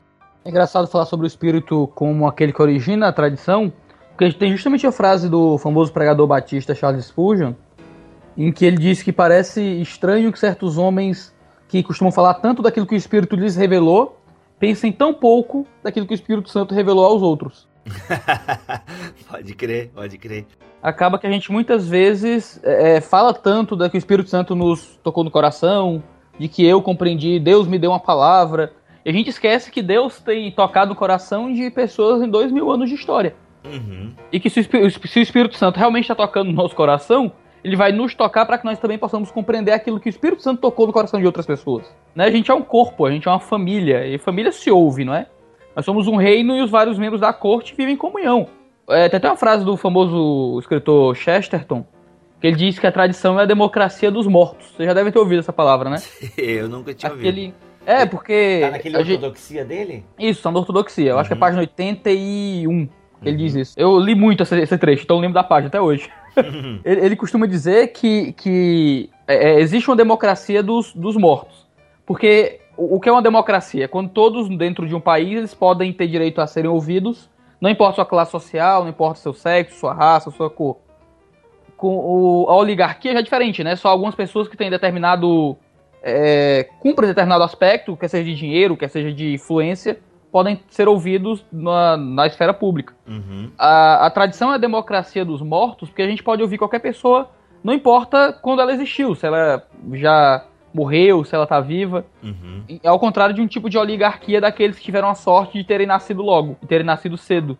É engraçado falar sobre o espírito como aquele que origina a tradição, porque tem justamente a frase do famoso pregador batista Charles Spurgeon, em que ele diz que parece estranho que certos homens que costumam falar tanto daquilo que o Espírito lhes revelou, pensem tão pouco daquilo que o Espírito Santo revelou aos outros. [laughs] pode crer, pode crer. Acaba que a gente muitas vezes é, fala tanto da que o Espírito Santo nos tocou no coração, de que eu compreendi, Deus me deu uma palavra, e a gente esquece que Deus tem tocado no coração de pessoas em dois mil anos de história. Uhum. E que o, se o Espírito Santo realmente está tocando no nosso coração, ele vai nos tocar para que nós também possamos compreender aquilo que o Espírito Santo tocou no coração de outras pessoas. Né? A gente é um corpo, a gente é uma família, e família se ouve, não é? Nós somos um reino e os vários membros da corte vivem em comunhão. É, tem até uma frase do famoso escritor Chesterton, que ele diz que a tradição é a democracia dos mortos. Você já deve ter ouvido essa palavra, né? [laughs] Eu nunca tinha ouvido. Aquele... É, porque... Tá naquele a gente- ortodoxia dele? Isso, são da ortodoxia. Eu acho que é Uhum. página 81 que ele Uhum. diz isso. Eu li muito esse, esse trecho, então eu lembro da página até hoje. [laughs] ele, ele costuma dizer que, que é, é, existe uma democracia dos, dos mortos. Porque o, o que é uma democracia? Quando todos dentro de um país eles podem ter direito a serem ouvidos, não importa sua classe social, não importa seu sexo, sua raça, sua cor. Com o, a oligarquia já é diferente, né? Só algumas pessoas que têm determinado. É, cumprem determinado aspecto, quer seja de dinheiro, quer seja de influência, podem ser ouvidos na, na esfera pública. Uhum. A, a tradição é a democracia dos mortos, porque a gente pode ouvir qualquer pessoa, não importa quando ela existiu, se ela já morreu, se ela tá viva. Uhum. Ao contrário de um tipo de oligarquia daqueles que tiveram a sorte de terem nascido logo, de terem nascido cedo.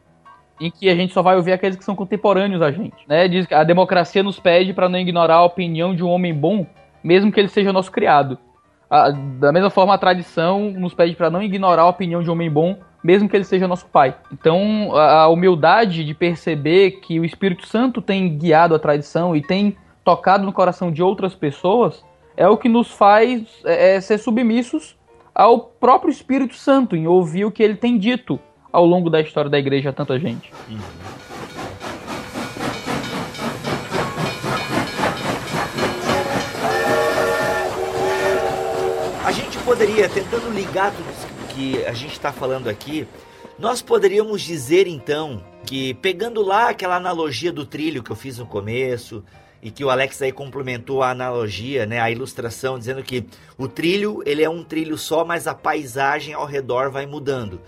Em que a gente só vai ouvir aqueles que são contemporâneos a gente. Né? Diz que a democracia nos pede para não ignorar a opinião de um homem bom, mesmo que ele seja nosso criado. A- da mesma forma, a tradição nos pede para não ignorar a opinião de um homem bom, mesmo que ele seja nosso pai. Então, a a humildade de perceber que o Espírito Santo tem guiado a tradição e tem tocado no coração de outras pessoas é o que nos faz é, é, ser submissos ao próprio Espírito Santo, em ouvir o que ele tem dito ao longo da história da igreja a tanta gente. A gente poderia, tentando ligar tudo isso que a gente está falando aqui, nós poderíamos dizer então que, pegando lá aquela analogia do trilho que eu fiz no começo, e que o Alex aí complementou a analogia, né, a ilustração, dizendo que o trilho ele é um trilho só, mas a paisagem ao redor vai mudando.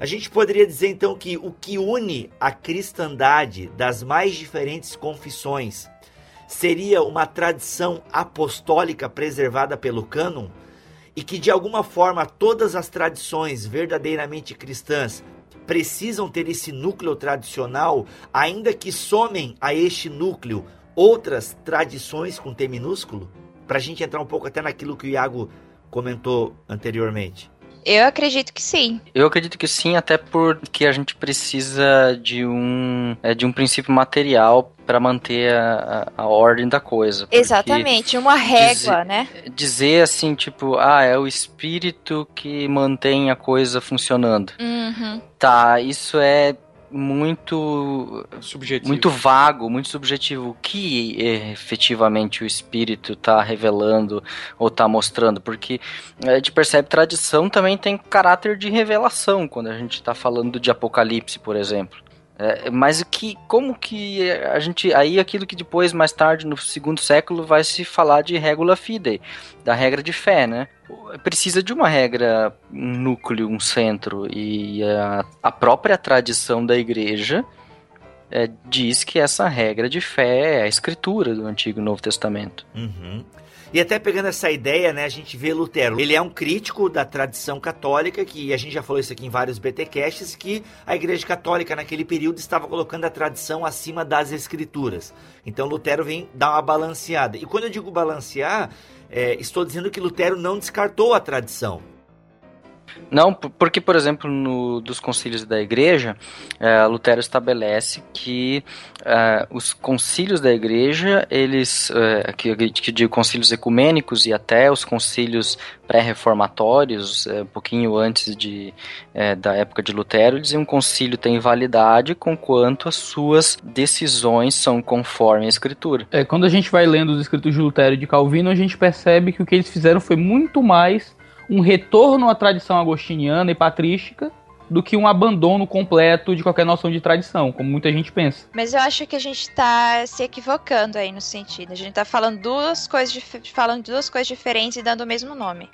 A gente poderia dizer então que o que une a cristandade das mais diferentes confissões seria uma tradição apostólica preservada pelo cânon e que de alguma forma todas as tradições verdadeiramente cristãs precisam ter esse núcleo tradicional, ainda que somem a este núcleo outras tradições com T minúsculo? Para a gente entrar um pouco até naquilo que o Iago comentou anteriormente. Eu acredito que sim. Eu acredito que sim, até porque a gente precisa de um, é, de um princípio material para manter a, a, a ordem da coisa. Exatamente, uma régua, né? Dizer assim, tipo, ah, é o espírito que mantém a coisa funcionando. Uhum. Tá, isso é muito Subjetivo. muito vago, muito subjetivo. O que efetivamente o espírito está revelando ou está mostrando? Porque a gente percebe tradição também tem caráter de revelação quando a gente está falando de Apocalipse, por exemplo. É, mas o que, como que a gente, aí aquilo que depois, mais tarde, no segundo século, vai se falar de regula fidei, da regra de fé, né? Precisa de uma regra, um núcleo, um centro, e a, a própria tradição da igreja é, diz que essa regra de fé é a escritura do Antigo e Novo Testamento. Uhum. E até pegando essa ideia, né, a gente vê Lutero. Ele é um crítico da tradição católica, que a gente já falou isso aqui em vários BTcasts, que a Igreja Católica naquele período estava colocando a tradição acima das escrituras. Então Lutero vem dar uma balanceada. E quando eu digo balancear, é, estou dizendo que Lutero não descartou a tradição. Não, porque, por exemplo, no, dos concílios da igreja, eh, Lutero estabelece que eh, os concílios da igreja, eles, eh, que, que digo concílios ecumênicos e até os concílios pré-reformatórios, um pouquinho antes de, da época de Lutero, diziam um concílio tem validade conquanto as suas decisões são conforme a escritura. É, quando a gente vai lendo os escritos de Lutero e de Calvino, a gente percebe que o que eles fizeram foi muito mais um retorno à tradição agostiniana e patrística do que um abandono completo de qualquer noção de tradição, como muita gente pensa. Mas eu acho que a gente tá se equivocando aí no sentido. A gente tá falando duas coisas, falando duas coisas diferentes e dando o mesmo nome.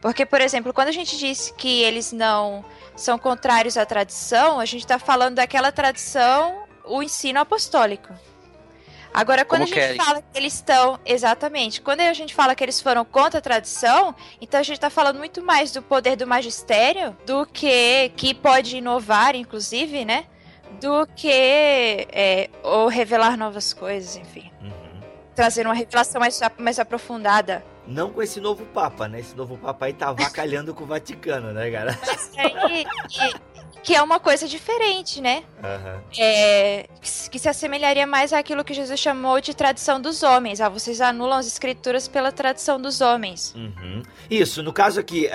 Porque, por exemplo, quando a gente diz que eles não são contrários à tradição, a gente tá falando daquela tradição, o ensino apostólico. Agora, quando Como a gente querem. fala que eles estão. Exatamente. Quando a gente fala que eles foram contra a tradição, então a gente tá falando muito mais do poder do magistério do que. que pode inovar, inclusive, né? do que é, ou revelar novas coisas, enfim. Uhum. Trazer uma revelação mais, mais aprofundada. Não com esse novo Papa, né? Esse novo Papa aí tá avacalhando com o Vaticano, né, cara? Mas aí, [laughs] que é uma coisa diferente, né? Aham. É, que se- assemelharia mais àquilo que Jesus chamou de tradição dos homens. Ah, vocês anulam as escrituras pela tradição dos homens. Uhum. Isso, no caso aqui,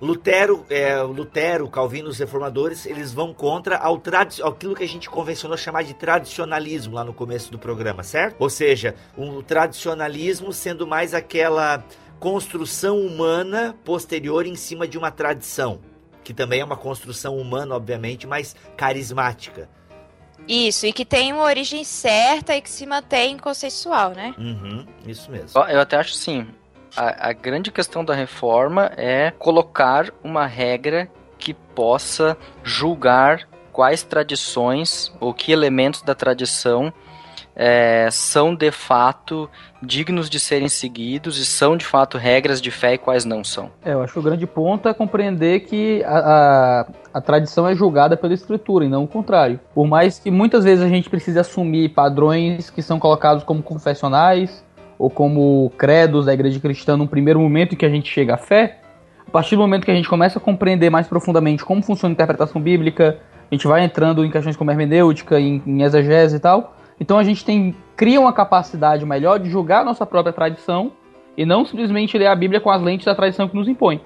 Lutero, é, Lutero, Calvino, os reformadores, eles vão contra ao aquilo que a gente convencionou chamar de tradicionalismo lá no começo do programa, certo? Ou seja, o tradicionalismo sendo mais aquela construção humana posterior em cima de uma tradição, que também é uma construção humana, obviamente, mas carismática. Isso, e que tem uma origem certa e que se mantém consensual, né? Uhum, isso mesmo. Eu até acho assim, a, a grande questão da reforma é colocar uma regra que possa julgar quais tradições ou que elementos da tradição é, são de fato dignos de serem seguidos e são de fato regras de fé e quais não são. É, eu acho que o grande ponto é compreender que a, a, a tradição é julgada pela escritura e não o contrário. Por mais que muitas vezes a gente precise assumir padrões que são colocados como confessionais ou como credos da igreja cristã num primeiro momento em que a gente chega à fé, a partir do momento que a gente começa a compreender mais profundamente como funciona a interpretação bíblica, a gente vai entrando em questões como hermenêutica, em, em exegese e tal, então a gente tem cria uma capacidade melhor de julgar a nossa própria tradição e não simplesmente ler a Bíblia com as lentes da tradição que nos impõe.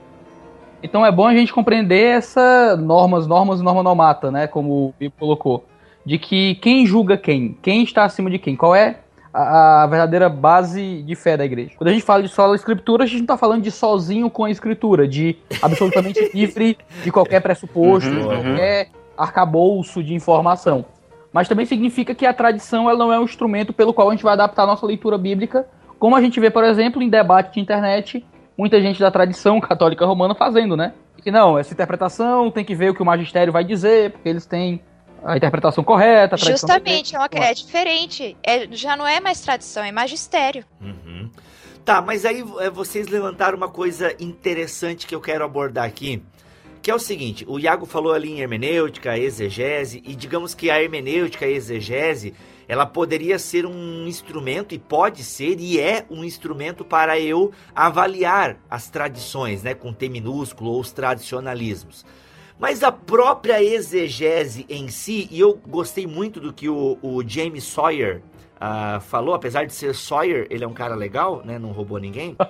Então é bom a gente compreender essa normas, normas e norma nomata, né, como o Bibo colocou, de que quem julga quem, quem está acima de quem, qual é a, a verdadeira base de fé da igreja. Quando a gente fala de sola escritura, a gente não está falando de sozinho com a escritura, de absolutamente [laughs] livre de qualquer pressuposto, Uhum, de uhum. qualquer arcabouço de informação. Mas também significa que a tradição ela não é um instrumento pelo qual a gente vai adaptar a nossa leitura bíblica, como a gente vê, por exemplo, em debate de internet, muita gente da tradição católica romana fazendo, né? Que não, essa interpretação tem que ver o que o magistério vai dizer, porque eles têm a interpretação correta. A tradição Justamente, é, uma, é diferente. É, já não é mais tradição, é magistério. Uhum. Tá, mas aí é, vocês levantaram uma coisa interessante que eu quero abordar aqui, que é o seguinte, o Iago falou ali em hermenêutica, exegese, e digamos que a hermenêutica, a exegese, ela poderia ser um instrumento, e pode ser, e é um instrumento para eu avaliar as tradições, né, com T minúsculo, ou os tradicionalismos. Mas a própria exegese em si, e eu gostei muito do que o, o James Sawyer ah, falou, apesar de ser Sawyer, ele é um cara legal, né? Não roubou ninguém. [laughs]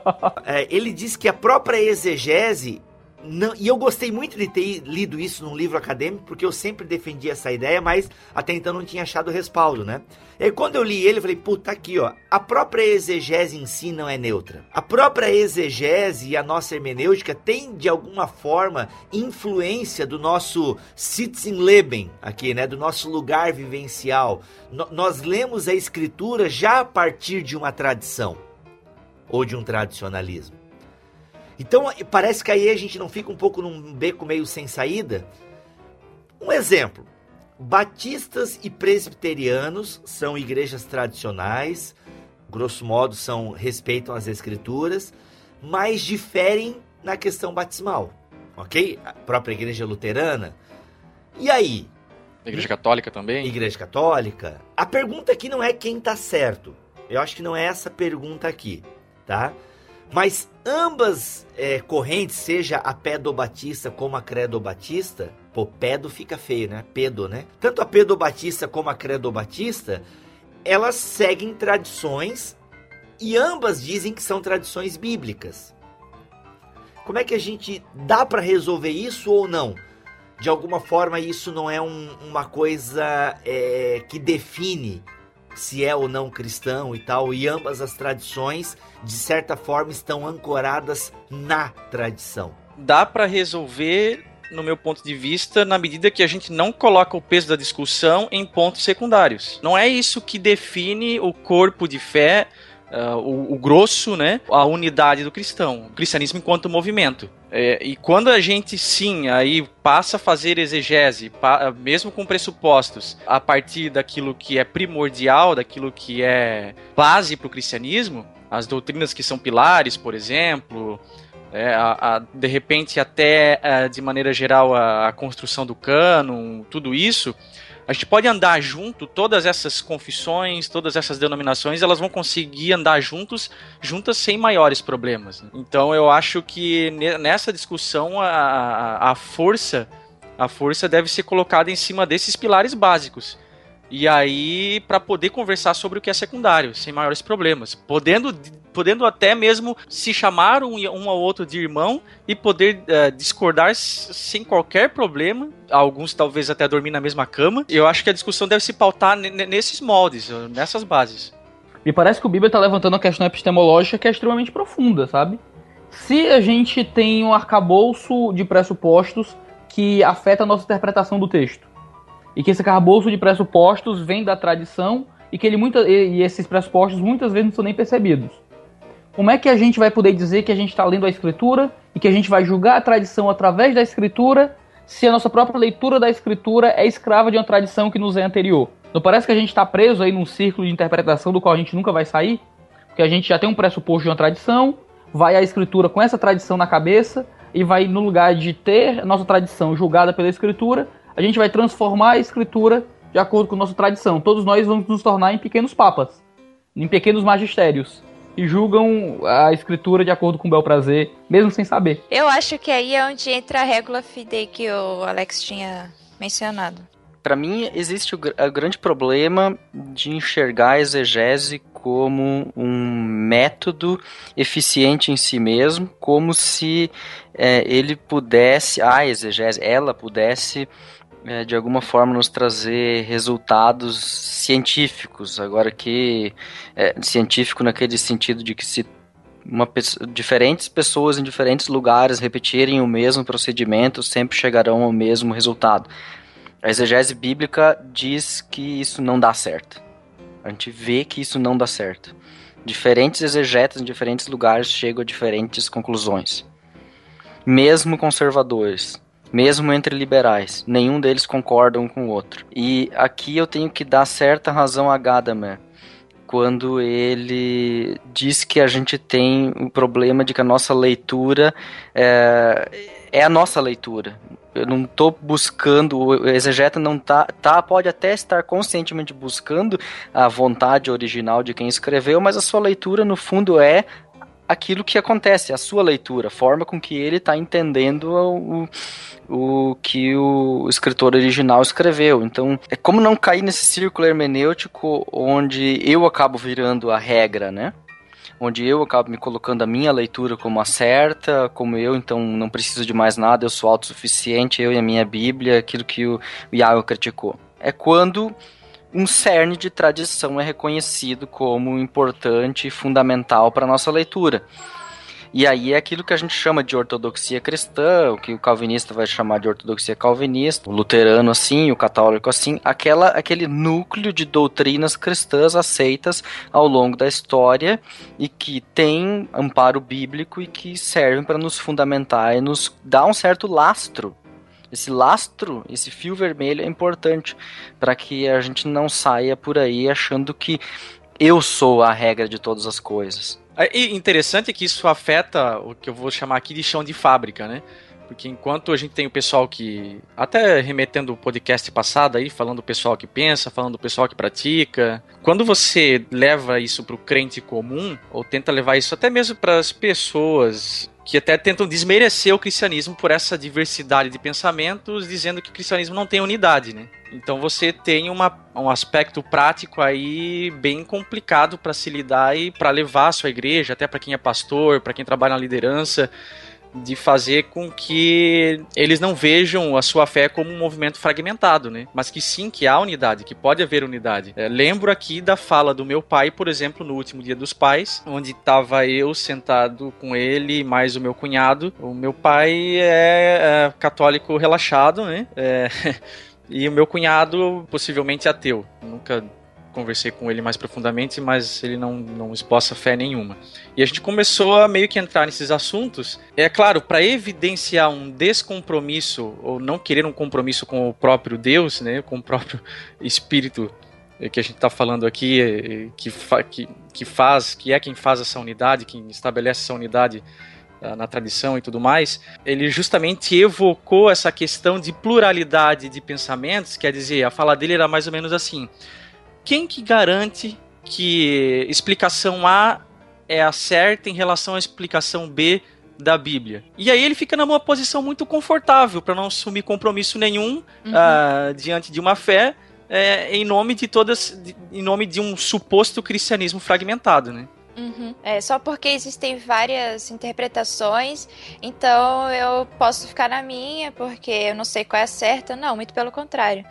É, ele diz que a própria exegese não, e eu gostei muito de ter lido isso num livro acadêmico, porque eu sempre defendi essa ideia, mas até então não tinha achado respaldo, né? E quando eu li ele, eu falei, puta, aqui, ó. A própria exegese em si não é neutra. A própria exegese e a nossa hermenêutica tem, de alguma forma, influência do nosso Sitzenleben, aqui, né? Do nosso lugar vivencial. Nós lemos a escritura já a partir de uma tradição ou de um tradicionalismo. Então parece que aí a gente não fica um pouco num beco meio sem saída. Um exemplo: batistas e presbiterianos são igrejas tradicionais, grosso modo são respeitam as escrituras, mas diferem na questão batismal, ok? A própria igreja luterana. E aí? Igreja católica também? Igreja católica. A pergunta aqui não é quem tá certo. Eu acho que não é essa pergunta aqui, tá? Mas ambas é, correntes, seja a pedobatista como a credobatista, pô, pedo fica feio, né? Pedo, né? Tanto a pedobatista como a credobatista, elas seguem tradições e ambas dizem que são tradições bíblicas. Como é que a gente dá para resolver isso ou não? De alguma forma, isso não é um, uma coisa é, que define se é ou não cristão e tal, e ambas as tradições, de certa forma, estão ancoradas na tradição. Dá para resolver, no meu ponto de vista, na medida que a gente não coloca o peso da discussão em pontos secundários. Não é isso que define o corpo de fé uh, o, o, grosso, né, a unidade do cristão, o cristianismo enquanto movimento. É, e quando a gente sim aí passa a fazer exegese, pa, mesmo com pressupostos, a partir daquilo que é primordial, daquilo que é base para o cristianismo, as doutrinas que são pilares, por exemplo, é, a, a, de repente até a, de maneira geral a, construção do cânon, tudo isso, a gente pode andar junto, todas essas confissões, todas essas denominações, elas vão conseguir andar juntos, juntas sem maiores problemas. Então eu acho que nessa discussão a, a força a força deve ser colocada em cima desses pilares básicos. E aí, para poder conversar sobre o que é secundário, sem maiores problemas. Podendo, podendo até mesmo se chamar um, um ao outro de irmão e poder uh, discordar sem qualquer problema. Alguns talvez até dormir na mesma cama. Eu acho que a discussão deve se pautar nesses moldes, nessas bases. Me parece que o Bíblia está levantando uma questão epistemológica que é extremamente profunda, sabe? Se a gente tem um arcabouço de pressupostos que afeta a nossa interpretação do texto e que esse arcabouço de pressupostos vem da tradição e que ele muita, e esses pressupostos muitas vezes não são nem percebidos. Como é que a gente vai poder dizer que a gente está lendo a escritura e que a gente vai julgar a tradição através da escritura se a nossa própria leitura da escritura é escrava de uma tradição que nos é anterior? Não parece que a gente está preso aí num círculo de interpretação do qual a gente nunca vai sair? Porque a gente já tem um pressuposto de uma tradição, vai à escritura com essa tradição na cabeça e vai, no lugar de ter nossa tradição julgada pela escritura, a gente vai transformar a escritura de acordo com a nossa tradição. Todos nós vamos nos tornar em pequenos papas, em pequenos magistérios. E julgam a escritura de acordo com o bel prazer, mesmo sem saber. Eu acho que aí é onde entra a régua fidei que o Alex tinha mencionado. Para mim, existe o, o, grande problema de enxergar a exegese como um método eficiente em si mesmo, como se é, ele pudesse, a exegese, ela pudesse é, de alguma forma nos trazer resultados científicos. Agora que é, científico naquele sentido de que se uma, diferentes pessoas em diferentes lugares repetirem o mesmo procedimento sempre chegarão ao mesmo resultado. A exegese bíblica diz que isso não dá certo. A gente vê que isso não dá certo. Diferentes exegetas em diferentes lugares chegam a diferentes conclusões. Mesmo conservadores, mesmo entre liberais. Nenhum deles concorda um com o outro. E aqui eu tenho que dar certa razão a Gadamer quando ele diz que a gente tem o problema de que a nossa leitura é, é a nossa leitura. Eu não estou buscando, o exegeta não tá, tá, pode até estar conscientemente buscando a vontade original de quem escreveu, mas a sua leitura no fundo é aquilo que acontece, a sua leitura, a forma com que ele está entendendo o, o que o escritor original escreveu. Então, é como não cair nesse círculo hermenêutico onde eu acabo virando a regra, né? onde eu acabo me colocando a minha leitura como a certa, como eu, então não preciso de mais nada, eu sou autossuficiente, eu e a minha Bíblia, aquilo que o, Iago criticou. É quando um cerne de tradição é reconhecido como importante e fundamental para a nossa leitura. E aí é aquilo que a gente chama de ortodoxia cristã, o que o calvinista vai chamar de ortodoxia calvinista, o luterano assim, o católico assim, aquela, aquele núcleo de doutrinas cristãs aceitas ao longo da história e que tem amparo bíblico e que servem para nos fundamentar e nos dar um certo lastro esse lastro, esse fio vermelho é importante para que a gente não saia por aí achando que eu sou a regra de todas as coisas. E interessante é que isso afeta o que eu vou chamar aqui de chão de fábrica, né? Porque enquanto a gente tem o pessoal que. Até remetendo o podcast passado aí, falando do pessoal que pensa, falando do pessoal que pratica. Quando você leva isso para o crente comum, ou tenta levar isso até mesmo para as pessoas que até tentam desmerecer o cristianismo por essa diversidade de pensamentos, dizendo que o cristianismo não tem unidade, né? Então você tem uma, um aspecto prático aí bem complicado para se lidar e para levar a sua igreja, até para quem é pastor, para quem trabalha na liderança, de fazer com que eles não vejam a sua fé como um movimento fragmentado, né? Mas que sim, que há unidade, que pode haver unidade. É, lembro aqui da fala do meu pai, por exemplo, no último dia dos pais, onde estava eu sentado com ele, mais o meu cunhado. O meu pai é, é católico relaxado, né? É, [laughs] e o meu cunhado possivelmente ateu. Nunca conversei com ele mais profundamente, mas ele não, não esboça fé nenhuma. E a gente começou a meio que entrar nesses assuntos. É claro, para evidenciar um descompromisso, ou não querer um compromisso com o próprio Deus, né, com o próprio Espírito que a gente está falando aqui, que, fa que, que faz, que é quem faz essa unidade, quem estabelece essa unidade ah, na tradição e tudo mais, ele justamente evocou essa questão de pluralidade de pensamentos, quer dizer, a fala dele era mais ou menos assim: quem que garante que explicação A é a certa em relação à explicação B da Bíblia. E aí ele fica numa posição muito confortável para não assumir compromisso nenhum uhum. uh, diante de uma fé é, em nome de todas, de, em nome de um suposto cristianismo fragmentado, né? Uhum. É, só porque existem várias interpretações, então eu posso ficar na minha, porque eu não sei qual é a certa. Não, muito pelo contrário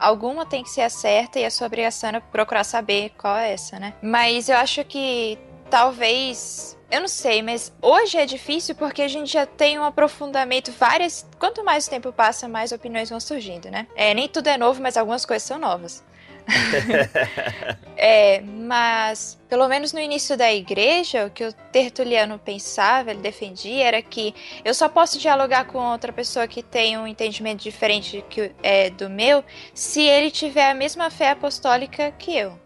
alguma tem que ser a certa e a sua obrigação é procurar saber qual é essa, né? Mas eu acho que talvez eu não sei, mas hoje é difícil porque a gente já tem um aprofundamento, várias. Quanto mais o tempo passa, mais opiniões vão surgindo, né? É, nem tudo é novo, mas algumas coisas são novas. [laughs] é, mas pelo menos no início da igreja, o que o Tertuliano pensava, ele defendia, era que eu só posso dialogar com outra pessoa que tem um entendimento diferente que é do meu, se ele tiver a mesma fé apostólica que eu.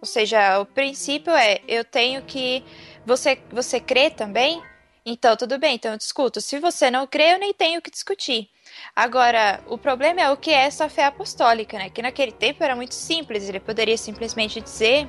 Ou seja, o princípio é eu tenho que você você crê também? Então tudo bem, então eu discuto. Se você não crê, eu nem tenho que discutir. Agora, o problema é o que é essa fé apostólica, né? Que naquele tempo era muito simples, ele poderia simplesmente dizer,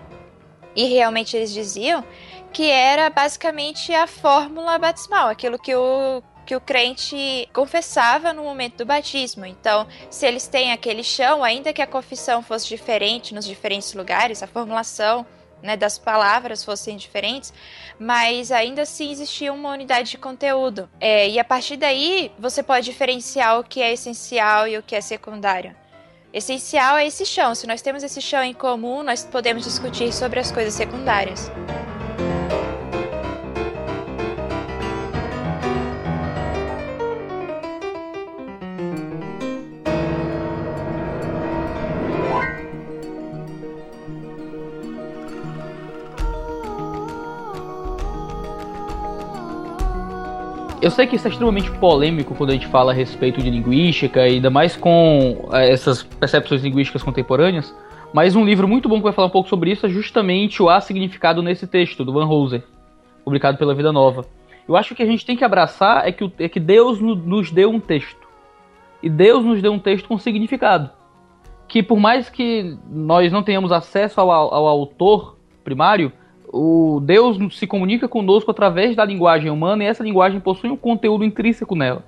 e realmente eles diziam, que era basicamente a fórmula batismal, aquilo que o que o crente confessava no momento do batismo. Então, se eles têm aquele chão, ainda que a confissão fosse diferente nos diferentes lugares, a formulação né, das palavras fossem diferentes, mas ainda assim existia uma unidade de conteúdo. É, e a partir daí você pode diferenciar o que é essencial e o que é secundário. Essencial é esse chão. Se nós temos esse chão em comum, nós podemos discutir sobre as coisas secundárias. Eu sei que isso é extremamente polêmico quando a gente fala a respeito de linguística, ainda mais com é, essas percepções linguísticas contemporâneas, mas um livro muito bom que vai falar um pouco sobre isso é justamente o A Significado nesse texto, do Van Hooser, publicado pela Vida Nova. Eu acho que a gente tem que abraçar é que, é que Deus nos deu um texto. E Deus nos deu um texto com significado. Que por mais que nós não tenhamos acesso ao, ao autor primário, o Deus se comunica conosco através da linguagem humana e essa linguagem possui um conteúdo intrínseco nela.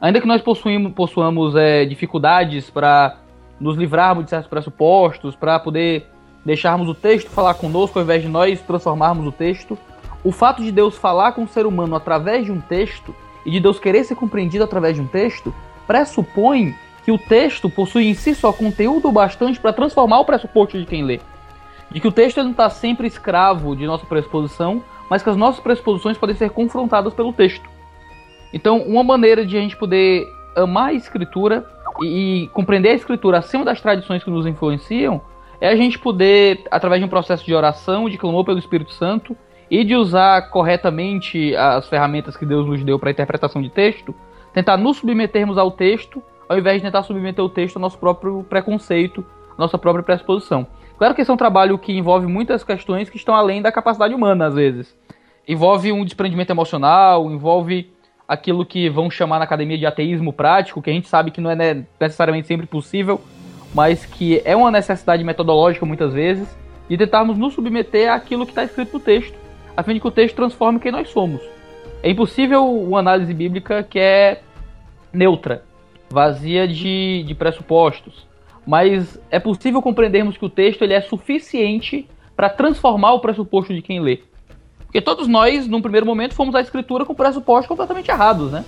Ainda que nós possuímos, possuamos é, dificuldades para nos livrarmos de certos pressupostos, para poder deixarmos o texto falar conosco ao invés de nós transformarmos o texto, o fato de Deus falar com o ser humano através de um texto e de Deus querer ser compreendido através de um texto pressupõe que o texto possui em si só conteúdo bastante para transformar o pressuposto de quem lê. De que o texto não está sempre escravo de nossa pressuposição, mas que as nossas pressuposições podem ser confrontadas pelo texto. Então, uma maneira de a gente poder amar a escritura e, e compreender a escritura acima das tradições que nos influenciam é a gente poder, através de um processo de oração, de clamor pelo Espírito Santo e de usar corretamente as ferramentas que Deus nos deu para interpretação de texto, tentar nos submetermos ao texto ao invés de tentar submeter o texto ao nosso próprio preconceito, nossa própria pressuposição. Claro que esse é um trabalho que envolve muitas questões que estão além da capacidade humana, às vezes. Envolve um desprendimento emocional, envolve aquilo que vão chamar na academia de ateísmo prático, que a gente sabe que não é necessariamente sempre possível, mas que é uma necessidade metodológica muitas vezes, de tentarmos nos submeter àquilo que está escrito no texto, a fim de que o texto transforme quem nós somos. É impossível uma análise bíblica que é neutra vazia de, de pressupostos. Mas é possível compreendermos que o texto ele é suficiente para transformar o pressuposto de quem lê. Porque todos nós, num primeiro momento, fomos à escritura com pressupostos completamente errados, né?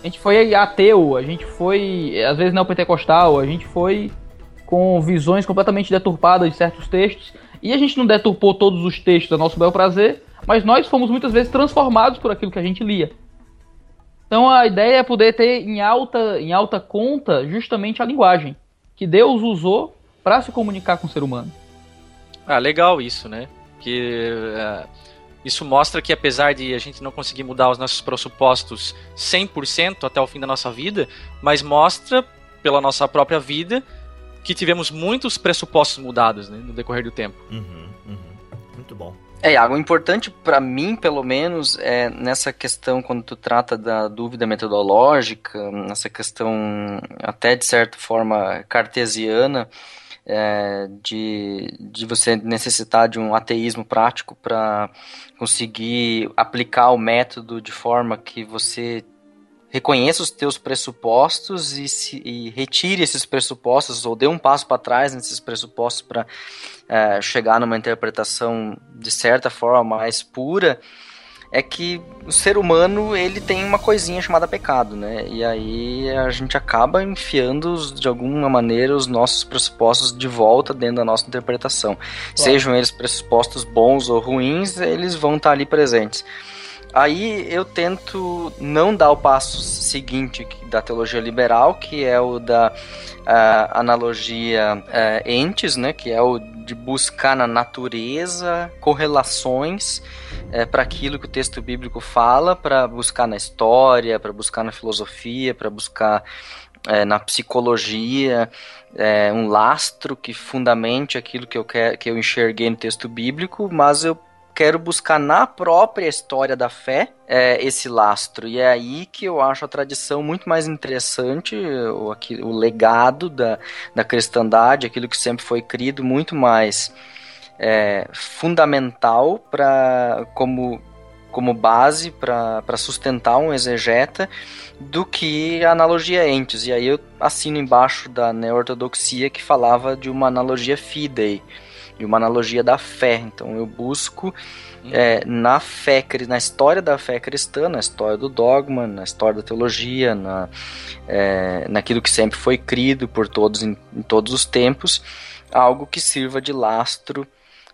A gente foi ateu, a gente foi, às vezes, neopentecostal, a gente foi com visões completamente deturpadas de certos textos. E a gente não deturpou todos os textos a nosso bel prazer, mas nós fomos muitas vezes transformados por aquilo que a gente lia. Então a ideia é poder ter em alta, em alta conta justamente a linguagem que Deus usou para se comunicar com o ser humano. Ah, legal isso, né? Que uh, isso mostra que apesar de a gente não conseguir mudar os nossos pressupostos 100% até o fim da nossa vida, mas mostra pela nossa própria vida que tivemos muitos pressupostos mudados né, no decorrer do tempo. Uhum, uhum. Muito bom. É, Iago, o importante para mim, pelo menos, é nessa questão, quando tu trata da dúvida metodológica, nessa questão até de certa forma cartesiana, é, de, de você necessitar de um ateísmo prático para conseguir aplicar o método de forma que você reconheça os teus pressupostos e, se, e retire esses pressupostos ou dê um passo para trás nesses pressupostos para é, chegar numa interpretação de certa forma mais pura é que o ser humano ele tem uma coisinha chamada pecado, né? E aí a gente acaba enfiando de alguma maneira os nossos pressupostos de volta dentro da nossa interpretação. Claro. Sejam eles pressupostos bons ou ruins, eles vão estar ali presentes. Aí eu tento não dar o passo seguinte da teologia liberal, que é o da uh, analogia uh, entes, né, que é o de buscar na natureza correlações uh, para aquilo que o texto bíblico fala, para buscar na história, para buscar na filosofia, para buscar na psicologia, um lastro que fundamente aquilo que eu, quer, que eu enxerguei no texto bíblico, mas eu quero buscar na própria história da fé é, esse lastro. E é aí que eu acho a tradição muito mais interessante, o, o legado da, da cristandade, aquilo que sempre foi crido, muito mais é, fundamental para como como base para sustentar um exegeta do que a analogia entes. E aí eu assino embaixo da neo-ortodoxia que falava de uma analogia fidei de uma analogia da fé. Então eu busco é, na fé, na história da fé cristã, na história do dogma, na história da teologia, na, é, naquilo que sempre foi crido por todos em, em, todos os tempos, algo que sirva de lastro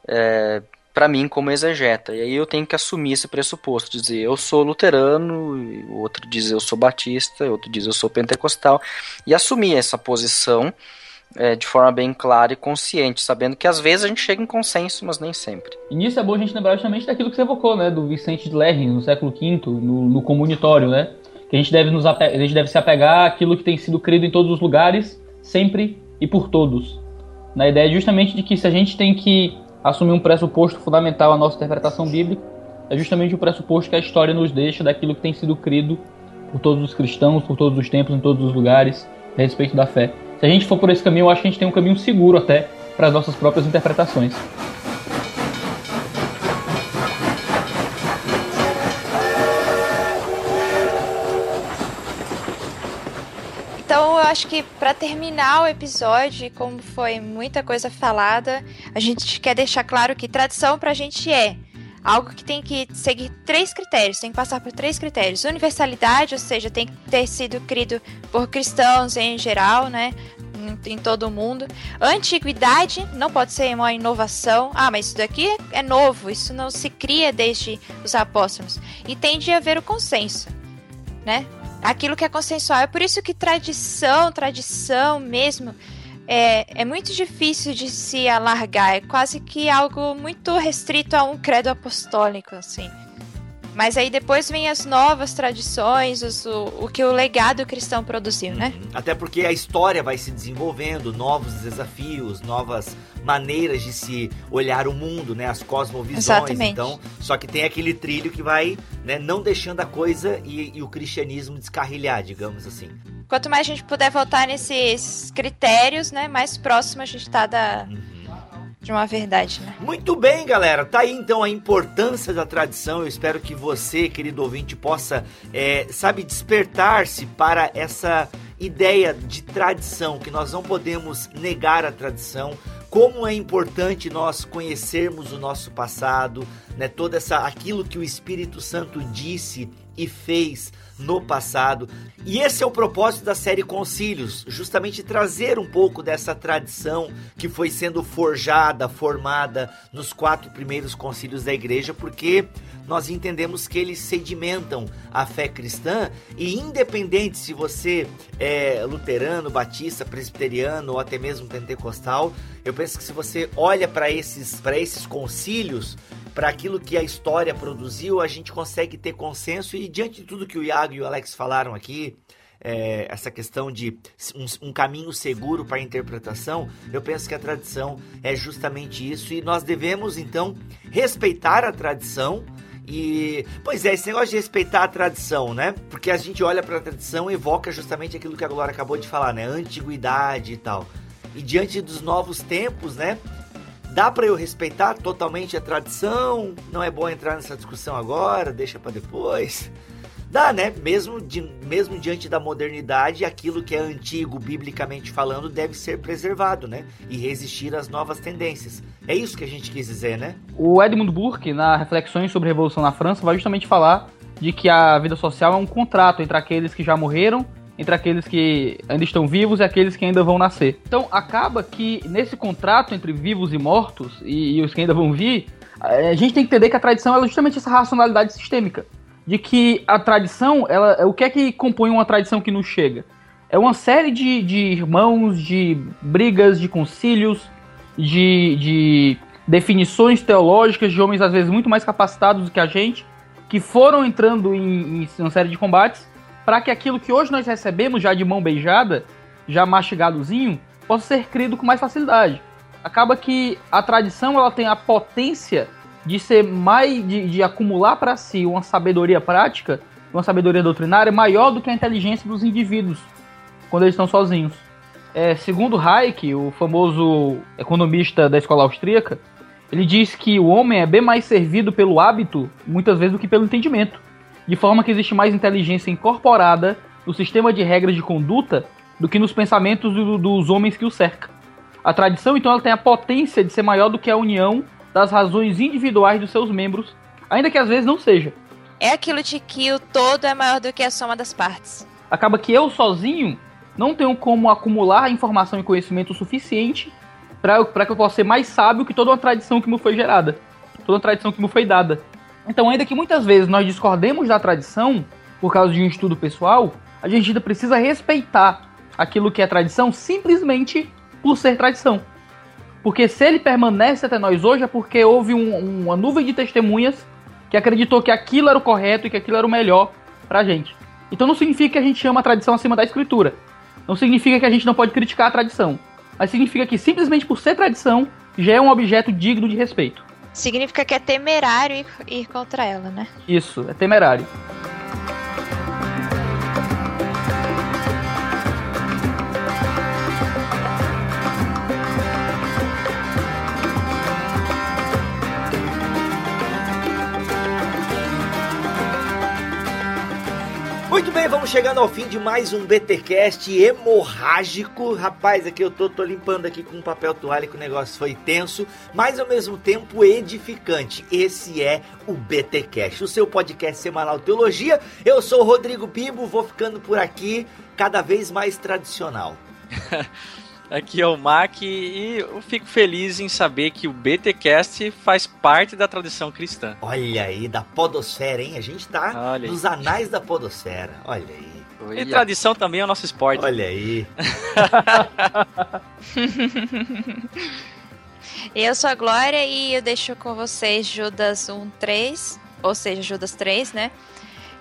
é, para mim como exegeta. E aí eu tenho que assumir esse pressuposto, dizer eu sou luterano, outro diz eu sou batista, outro diz eu sou pentecostal, e assumir essa posição é, de forma bem clara e consciente, sabendo que às vezes a gente chega em consenso, mas nem sempre. E nisso é bom a gente lembrar justamente daquilo que você evocou, né, do Vicente de Lerrin, no século V, no, no comunitório, né, que a gente, deve nos a gente deve se apegar àquilo que tem sido crido em todos os lugares, sempre e por todos. Na ideia justamente de que se a gente tem que assumir um pressuposto fundamental à nossa interpretação bíblica, é justamente o pressuposto que a história nos deixa daquilo que tem sido crido por todos os cristãos, por todos os tempos, em todos os lugares, a respeito da fé. Se a gente for por esse caminho, eu acho que a gente tem um caminho seguro até para as nossas próprias interpretações. Então, eu acho que para terminar o episódio, como foi muita coisa falada, a gente quer deixar claro que tradição para a gente é algo que tem que seguir três critérios, tem que passar por três critérios. Universalidade, ou seja, tem que ter sido criado por cristãos em geral, né? Em, todo o mundo. Antiguidade não pode ser uma inovação. Ah, mas isso daqui é novo, isso não se cria desde os apóstolos. E tem de haver o consenso, né? Aquilo que é consensual. É por isso que tradição, tradição mesmo, é, é muito difícil de se alargar. É quase que algo muito restrito a um credo apostólico, assim. Mas aí depois vem as novas tradições, os, o, o que o legado cristão produziu, né? Uhum. Até porque a história vai se desenvolvendo, novos desafios, novas maneiras de se olhar o mundo, né? As cosmovisões. Exatamente. Então, só que tem aquele trilho que vai, né, não deixando a coisa e, e o cristianismo descarrilhar, digamos assim. Quanto mais a gente puder voltar nesses critérios, né, mais próximo a gente tá da, de uma verdade, né? Muito bem, galera. Tá aí então a importância da tradição. Eu espero que você, querido ouvinte, possa, é, sabe, despertar-se para essa ideia de tradição, que nós não podemos negar a tradição. Como é importante nós conhecermos o nosso passado, né? Toda essa aquilo que o Espírito Santo disse e fez no passado. E esse é o propósito da série Concílios, justamente trazer um pouco dessa tradição que foi sendo forjada, formada nos quatro primeiros concílios da igreja, porque nós entendemos que eles sedimentam a fé cristã e independente se você é luterano, batista, presbiteriano ou até mesmo pentecostal, eu penso que se você olha para esses esses concílios, para aquilo que a história produziu, a gente consegue ter consenso e diante de tudo que o Iago e o Alex falaram aqui, é, essa questão de um, um caminho seguro para a interpretação, eu penso que a tradição é justamente isso e nós devemos então respeitar a tradição. E, pois é, esse negócio de respeitar a tradição, né? Porque a gente olha para a tradição e evoca justamente aquilo que a Glória acabou de falar, né? Antiguidade e tal. E diante dos novos tempos, né? Dá para eu respeitar totalmente a tradição? Não é bom entrar nessa discussão agora, deixa para depois. Dá, né? Mesmo, de, mesmo diante da modernidade, aquilo que é antigo, biblicamente falando, deve ser preservado, né? E resistir às novas tendências. É isso que a gente quis dizer, né? O Edmund Burke, na Reflexões sobre a Revolução na França, vai justamente falar de que a vida social é um contrato entre aqueles que já morreram entre aqueles que ainda estão vivos e aqueles que ainda vão nascer. Então acaba que nesse contrato entre vivos e mortos e, e os que ainda vão vir, a gente tem que entender que a tradição é justamente essa racionalidade sistêmica, de que a tradição, ela, o que é que compõe uma tradição que nos chega? É uma série de, de irmãos, de brigas, de concílios, de, de definições teológicas de homens às vezes muito mais capacitados do que a gente, que foram entrando em, em uma série de combates para que aquilo que hoje nós recebemos já de mão beijada, já mastigadozinho, possa ser crido com mais facilidade. Acaba que a tradição ela tem a potência de ser mais de, de acumular para si uma sabedoria prática, uma sabedoria doutrinária maior do que a inteligência dos indivíduos quando eles estão sozinhos. É, segundo Hayek, o famoso economista da escola austríaca, ele diz que o homem é bem mais servido pelo hábito, muitas vezes, do que pelo entendimento de forma que existe mais inteligência incorporada no sistema de regras de conduta do que nos pensamentos do, dos homens que o cercam. A tradição, então, ela tem a potência de ser maior do que a união das razões individuais dos seus membros, ainda que às vezes não seja. É aquilo de que o todo é maior do que a soma das partes. Acaba que eu sozinho não tenho como acumular informação e conhecimento suficiente para que eu possa ser mais sábio que toda uma tradição que me foi gerada, toda uma tradição que me foi dada. Então, ainda que muitas vezes nós discordemos da tradição por causa de um estudo pessoal, a gente ainda precisa respeitar aquilo que é tradição simplesmente por ser tradição. Porque se ele permanece até nós hoje é porque houve um, uma nuvem de testemunhas que acreditou que aquilo era o correto e que aquilo era o melhor pra gente. Então não significa que a gente chama a tradição acima da escritura. Não significa que a gente não pode criticar a tradição. Mas significa que simplesmente por ser tradição já é um objeto digno de respeito. Significa que é temerário ir, ir contra ela, né? Isso, é temerário. Muito bem, vamos chegando ao fim de mais um BTcast hemorrágico. Rapaz, aqui eu tô, tô limpando aqui com um papel toalha que o negócio foi tenso, mas ao mesmo tempo edificante. Esse é o BTcast, o seu podcast semanal teologia. Eu sou o Rodrigo Bibo, vou ficando por aqui cada vez mais tradicional. [laughs] Aqui é o Mac e eu fico feliz em saber que o BTcast faz parte da tradição cristã. Olha aí, da podosfera, hein? A gente tá Olha aí. nos anais da podosfera. Olha aí. E tradição também é o nosso esporte. Olha aí. [laughs] Eu sou a Glória e eu deixo com vocês Judas 1:3, ou seja, Judas 3, né?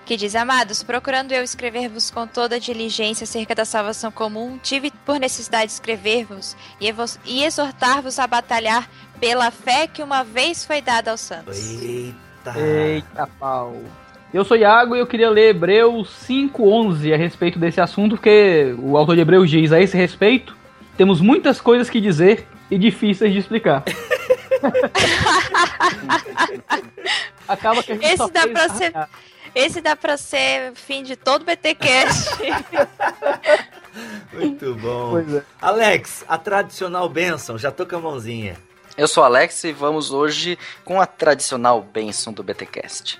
Que diz: Amados, procurando eu escrever-vos com toda diligência acerca da salvação comum, tive por necessidade de escrever-vos e e exortar-vos a batalhar pela fé que uma vez foi dada aos santos. Eita. Eita pau. Eu sou Iago e eu queria ler Hebreus 5:11 a respeito desse assunto, porque o autor de Hebreus diz a esse respeito, temos muitas coisas que dizer e difíceis de explicar. [laughs] Acaba que a gente Esse só dá fez- pra ser- Esse dá pra ser o fim de todo BTcast. [laughs] Muito bom. Pois é. Alex, a tradicional bênção, já tô com a mãozinha. Eu sou o Alex e vamos hoje com a tradicional bênção do BTcast.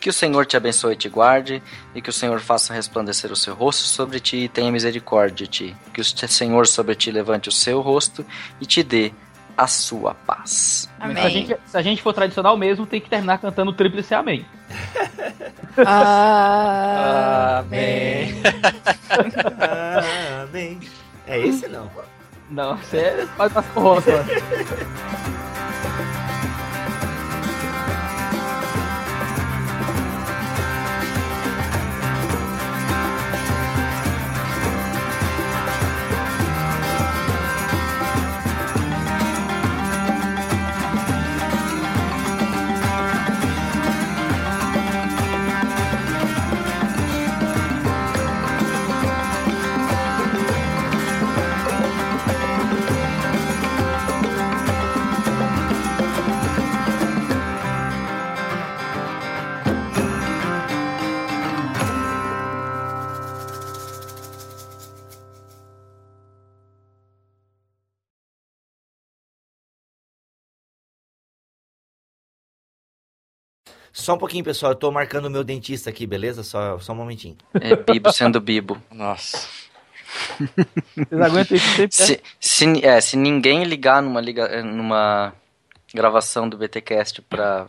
Que o Senhor te abençoe e te guarde, e que o Senhor faça resplandecer o seu rosto sobre ti e tenha misericórdia de ti. Que o Senhor sobre ti levante o seu rosto e te dê a sua paz. Mas Se a, Amém. gente, se a gente for tradicional mesmo, tem que terminar cantando o tríplice amém. [laughs] Amém. Amém. É esse não? Não, você faz mais roça. Só um pouquinho, pessoal. Eu tô marcando o meu dentista aqui, beleza? Só, só um momentinho. É Bibo sendo Bibo. Nossa. Vocês aguentam isso sempre? né? Se, se, é, se ninguém ligar numa, liga, eh, numa gravação do BTcast pra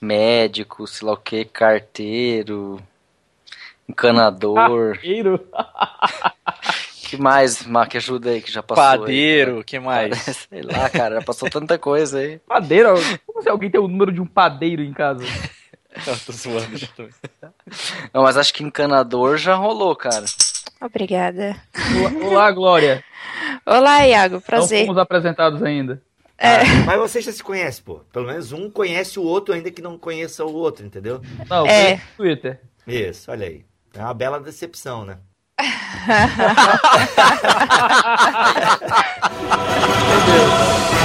médico, sei lá o que, carteiro, encanador, Carteiro. [laughs] que mais, Mac, ajuda aí que já passou aí. Padeiro, o que mais? [laughs] Sei lá, cara, já passou tanta coisa aí. Padeiro? Como se alguém tem o número de um padeiro em casa? Eu tô zoando já também. Não, mas acho que encanador já rolou, cara. Obrigada. Olá, Glória. Olá, Iago. Não Prazer. fomos apresentados ainda. É. Mas você já se conhece, pô. Pelo menos um conhece o outro, ainda que não conheça o outro, entendeu? Não, É. Twitter. Isso, olha aí. É uma bela decepção, né? [laughs] Entendeu?